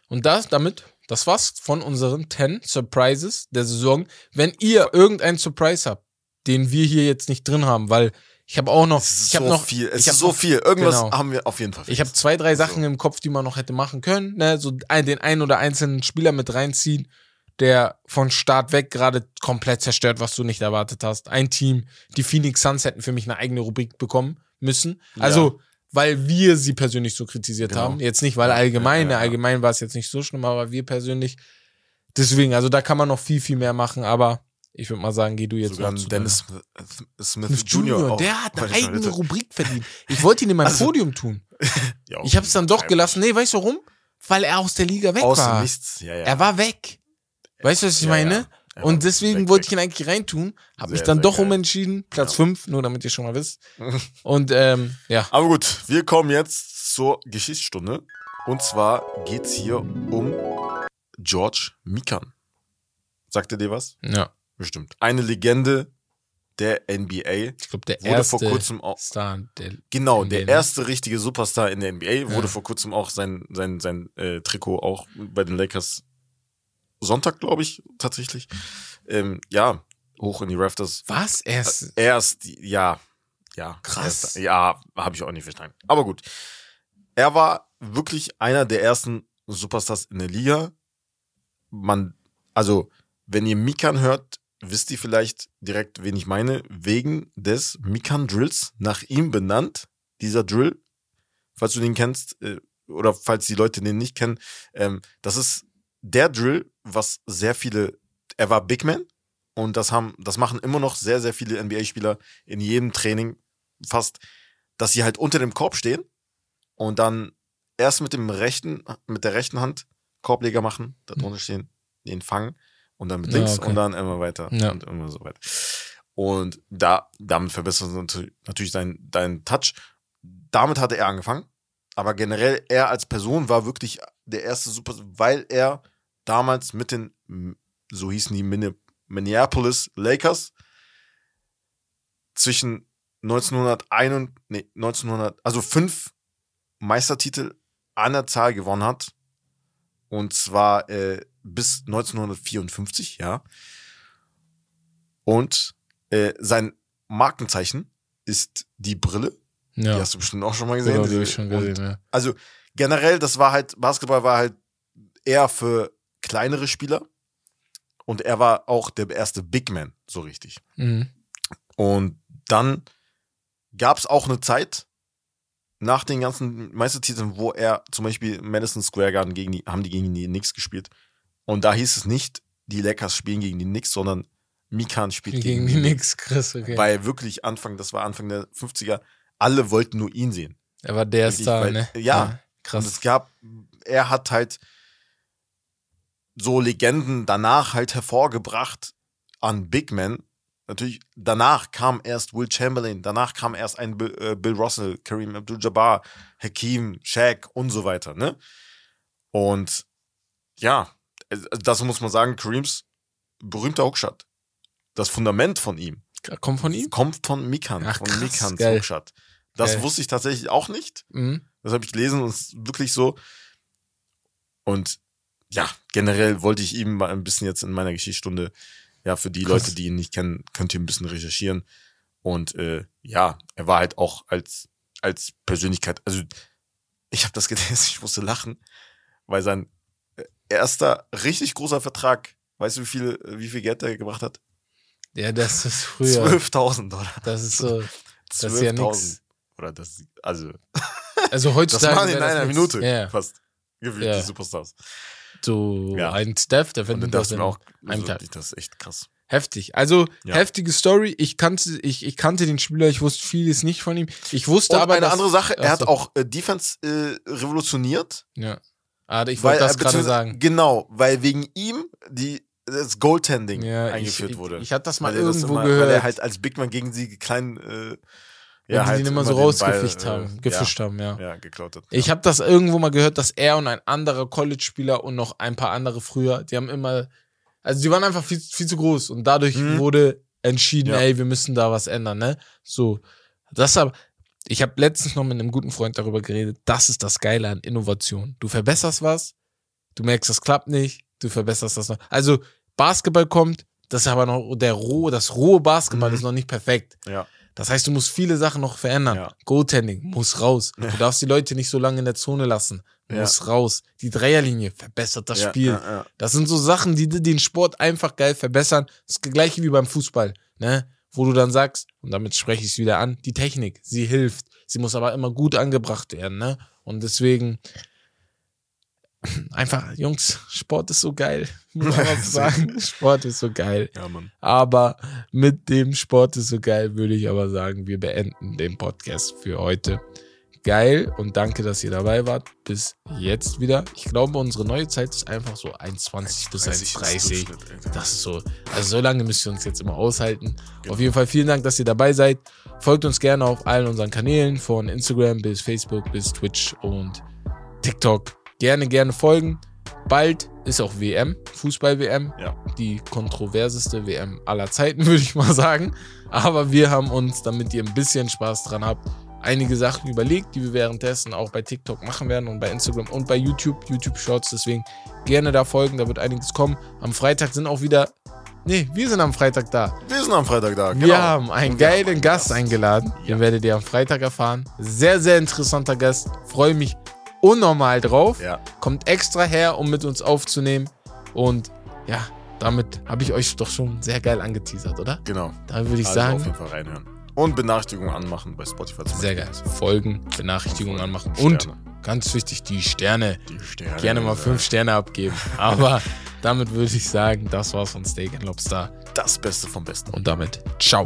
Und das, damit, das war's von unseren 10 Surprises der Saison. Wenn ihr irgendeinen Surprise habt, den wir hier jetzt nicht drin haben, weil ich habe auch noch, ich habe so noch, viel. Es ist so noch- viel. Irgendwas Genau. haben wir auf jeden Fall. Ich habe zwei, drei Sachen im Kopf, die man noch hätte machen können. Ne? So den einen oder einzelnen Spieler mit reinziehen, der von Start weg gerade komplett zerstört, was du nicht erwartet hast. Ein Team, die Phoenix Suns hätten für mich eine eigene Rubrik bekommen müssen. Also, weil wir sie persönlich so kritisiert Genau. haben. Jetzt nicht, weil allgemein, ja, ja. allgemein war es jetzt nicht so schlimm, aber wir persönlich. Deswegen, also da kann man noch viel, viel mehr machen, aber ich würde mal sagen, geh du jetzt Sogar noch zu Dennis Smith, Smith deiner- Jr. auch. der hat eine eigene. Rubrik verdient. Ich wollte ihn in mein Also- Podium tun. Ja, Ich habe es dann doch gelassen. Nee, weißt du warum? Weil er aus der Liga weg Aus dem war. Nichts. Ja, ja. Er war weg. Weißt du, was ich meine? Er Und deswegen weg, wollte ich ihn eigentlich reintun. Habe mich dann doch geil. umentschieden. Platz Ja. 5, nur damit ihr schon mal wisst. Und ähm, ja, Aber gut, wir kommen jetzt zur Geschichtsstunde. Und zwar geht's hier um George Mikan. Sagt ihr dir was? ja. Bestimmt. Eine Legende der NBA. Ich glaube, der Wurde erste vor kurzem auch. Star der Genau, NBA, der ne? erste richtige Superstar in der NBA. Wurde Ja. vor kurzem auch sein, sein, sein äh, Trikot auch bei den Lakers Sonntag, glaube ich, tatsächlich. Ähm, ja, hoch in die Rafters. Was? Er ist. Erst, ja, ja. Krass. Erst, ja, habe ich auch nicht verstanden. Aber gut. Er war wirklich einer der ersten Superstars in der Liga. Man, also, wenn ihr Mikan hört, wisst ihr vielleicht direkt, wen ich meine, wegen des Mikan Drills, nach ihm benannt. Dieser Drill, falls du den kennst, äh, oder falls die Leute den nicht kennen, ähm, das ist der Drill, was sehr viele, er war Big Man, und das haben, das machen immer noch sehr, sehr viele NBA-Spieler in jedem Training fast, dass sie halt unter dem Korb stehen und dann erst mit dem rechten, mit der rechten Hand Korbleger machen, da drunter stehen, den fangen und dann mit Ja, links okay. und dann immer weiter Ja. und immer so weiter. Und da, damit verbessert er natür- natürlich deinen dein Touch. Damit hatte er angefangen. Aber generell, er als Person war wirklich der erste Super, weil er damals mit den, so hießen die Minne- Minneapolis Lakers zwischen 1901 und, nee, 1900, also fünf Meistertitel an der Zahl gewonnen hat. Und zwar äh, bis 1954, ja. Und äh, sein Markenzeichen ist die Brille. Die Ja, hast du bestimmt auch schon mal gesehen. genau, die hab ich schon Und gesehen. Ja. also generell, das war halt, Basketball war halt eher für kleinere Spieler. Und er war auch der erste Big Man, so richtig. Mhm. Und dann gab es auch eine Zeit nach den ganzen Meistertiteln, wo er zum Beispiel Madison Square Garden gegen die, haben die gegen die Knicks gespielt. Und da hieß es nicht, die Lakers spielen gegen die Knicks, sondern Mikan spielt Gegen die Nix, Chris, okay. Weil wirklich Anfang, das war Anfang der 50er, alle wollten nur ihn sehen. er war der Star, weil- ne? ja. Und Krass. es gab, er hat halt so Legenden danach halt hervorgebracht an Big Men, natürlich, danach kam erst Will Chamberlain, danach kam erst ein Bill, äh, Bill Russell, Kareem Abdul-Jabbar, Hakeem, Shaq und so weiter, ne? Und ja, das muss man sagen, Kareems berühmter Hookshot. Das Fundament von ihm. Kommt von ihm? Kommt von Mikan, Ach, von krass, Mikans geil. Hookshot. Das Geil. wusste ich tatsächlich auch nicht. Mhm. Das habe ich gelesen und es ist wirklich so. Und ja, generell wollte ich ihm mal ein bisschen jetzt in meiner Geschichtsstunde, ja, für die Krass. Leute, die ihn nicht kennen, könnt ihr ein bisschen recherchieren. Und äh, ja, er war halt auch als, als Persönlichkeit, also ich habe das gelesen, ich musste lachen, weil sein erster richtig großer Vertrag, weißt du, wie viel, wie viel Geld er gebracht hat? Ja, das ist früher. 12.000 Dollar. Das ist so. Das ist ja 12.000. nix. Oder das, also, Also das heutzutage. machen die in das einer. Minute Ja, fast. Gefühlt, Ja. die Superstars. so Ja. ein Steph, der findet das in auch, einem also, Tag. das ist echt krass. Heftig. Also Ja. heftige Story. Ich kannte, ich, ich kannte den Spieler, ich wusste vieles nicht von ihm. Ich wusste Und aber. eine dass, andere Sache, er Ach hat auch äh, Defense äh, revolutioniert. Ja. Ah, ich wollte das er- gerade sagen. Genau, weil wegen ihm die, das Goaltending Ja, eingeführt ich, wurde. Ich, ich hatte das mal weil irgendwo immer, gehört. Weil er halt als Big Man gegen sie klein, äh, ja, die halt den immer so rausgefischt Ball, haben, äh, gefischt haben, ja. Ja, ja, geklaut hat. Ich habe das irgendwo mal gehört, dass er und ein anderer College-Spieler und noch ein paar andere früher, die haben immer, also die waren einfach viel, viel zu groß und dadurch Mhm. wurde entschieden, Ja. ey, wir müssen da was ändern, ne? So, das aber, ich habe letztens noch mit einem guten Freund darüber geredet, das ist das Geile an Innovation. Du verbesserst was, du merkst, das klappt nicht, du verbesserst das noch. Also Basketball kommt, das ist aber noch der rohe, das rohe Basketball Mhm. ist noch nicht perfekt. Ja. Das heißt, du musst viele Sachen noch verändern. Ja. Goaltending muss raus. Du darfst die Leute nicht so lange in der Zone lassen. Ja. Muss raus. Die Dreierlinie verbessert das ja, Spiel. Ja, ja. Das sind so Sachen, die den Sport einfach geil verbessern. Das gleiche wie beim Fußball, ne? Wo du dann sagst, und damit spreche ich es wieder an, die Technik, sie hilft. Sie muss aber immer gut angebracht werden, ne? Und deswegen, einfach, Jungs, Sport ist so geil. Muss man sagen. Sport ist so geil. ja, Mann. Aber mit dem Sport ist so geil, würde ich aber sagen, wir beenden den Podcast für heute. Geil und danke, dass ihr dabei wart. Bis jetzt wieder. Ich glaube, unsere neue Zeit ist einfach so 1,20 bis 1,30. Das ist so. Also so lange müsst ihr uns jetzt immer aushalten. Genau. Auf jeden Fall vielen Dank, dass ihr dabei seid. Folgt uns gerne auf allen unseren Kanälen, von Instagram bis Facebook bis Twitch und TikTok. Gerne, gerne folgen. Bald ist auch WM, Fußball-WM. Ja. Die kontroverseste WM aller Zeiten, würde ich mal sagen. Aber wir haben uns, damit ihr ein bisschen Spaß dran habt, einige Sachen überlegt, die wir währenddessen auch bei TikTok machen werden und bei Instagram und bei YouTube, YouTube Shorts. Deswegen gerne da folgen, da wird einiges kommen. Am Freitag sind auch wieder. Nee, wir sind am Freitag da. Wir sind am Freitag da, genau. Wir haben einen wir haben geilen einen Gast eingeladen. Den werdet ihr am Freitag erfahren. Sehr, sehr interessanter Gast. Freue mich unnormal drauf. Ja, Kommt extra her, um mit uns aufzunehmen. Und ja, damit habe ich euch doch schon sehr geil angeteasert, oder? genau. Da würde ich also auf sagen, jeden Fall reinhören. Und Benachrichtigungen anmachen bei Spotify. zum sehr geil. Folgen, Benachrichtigungen Folgen, anmachen. Sterne. Und ganz wichtig, die Sterne. Die Sterne. Gerne mal fünf Sterne abgeben. Aber damit würde ich sagen, das war's von Steak and Lobster. Das Beste vom Besten. Und damit, ciao.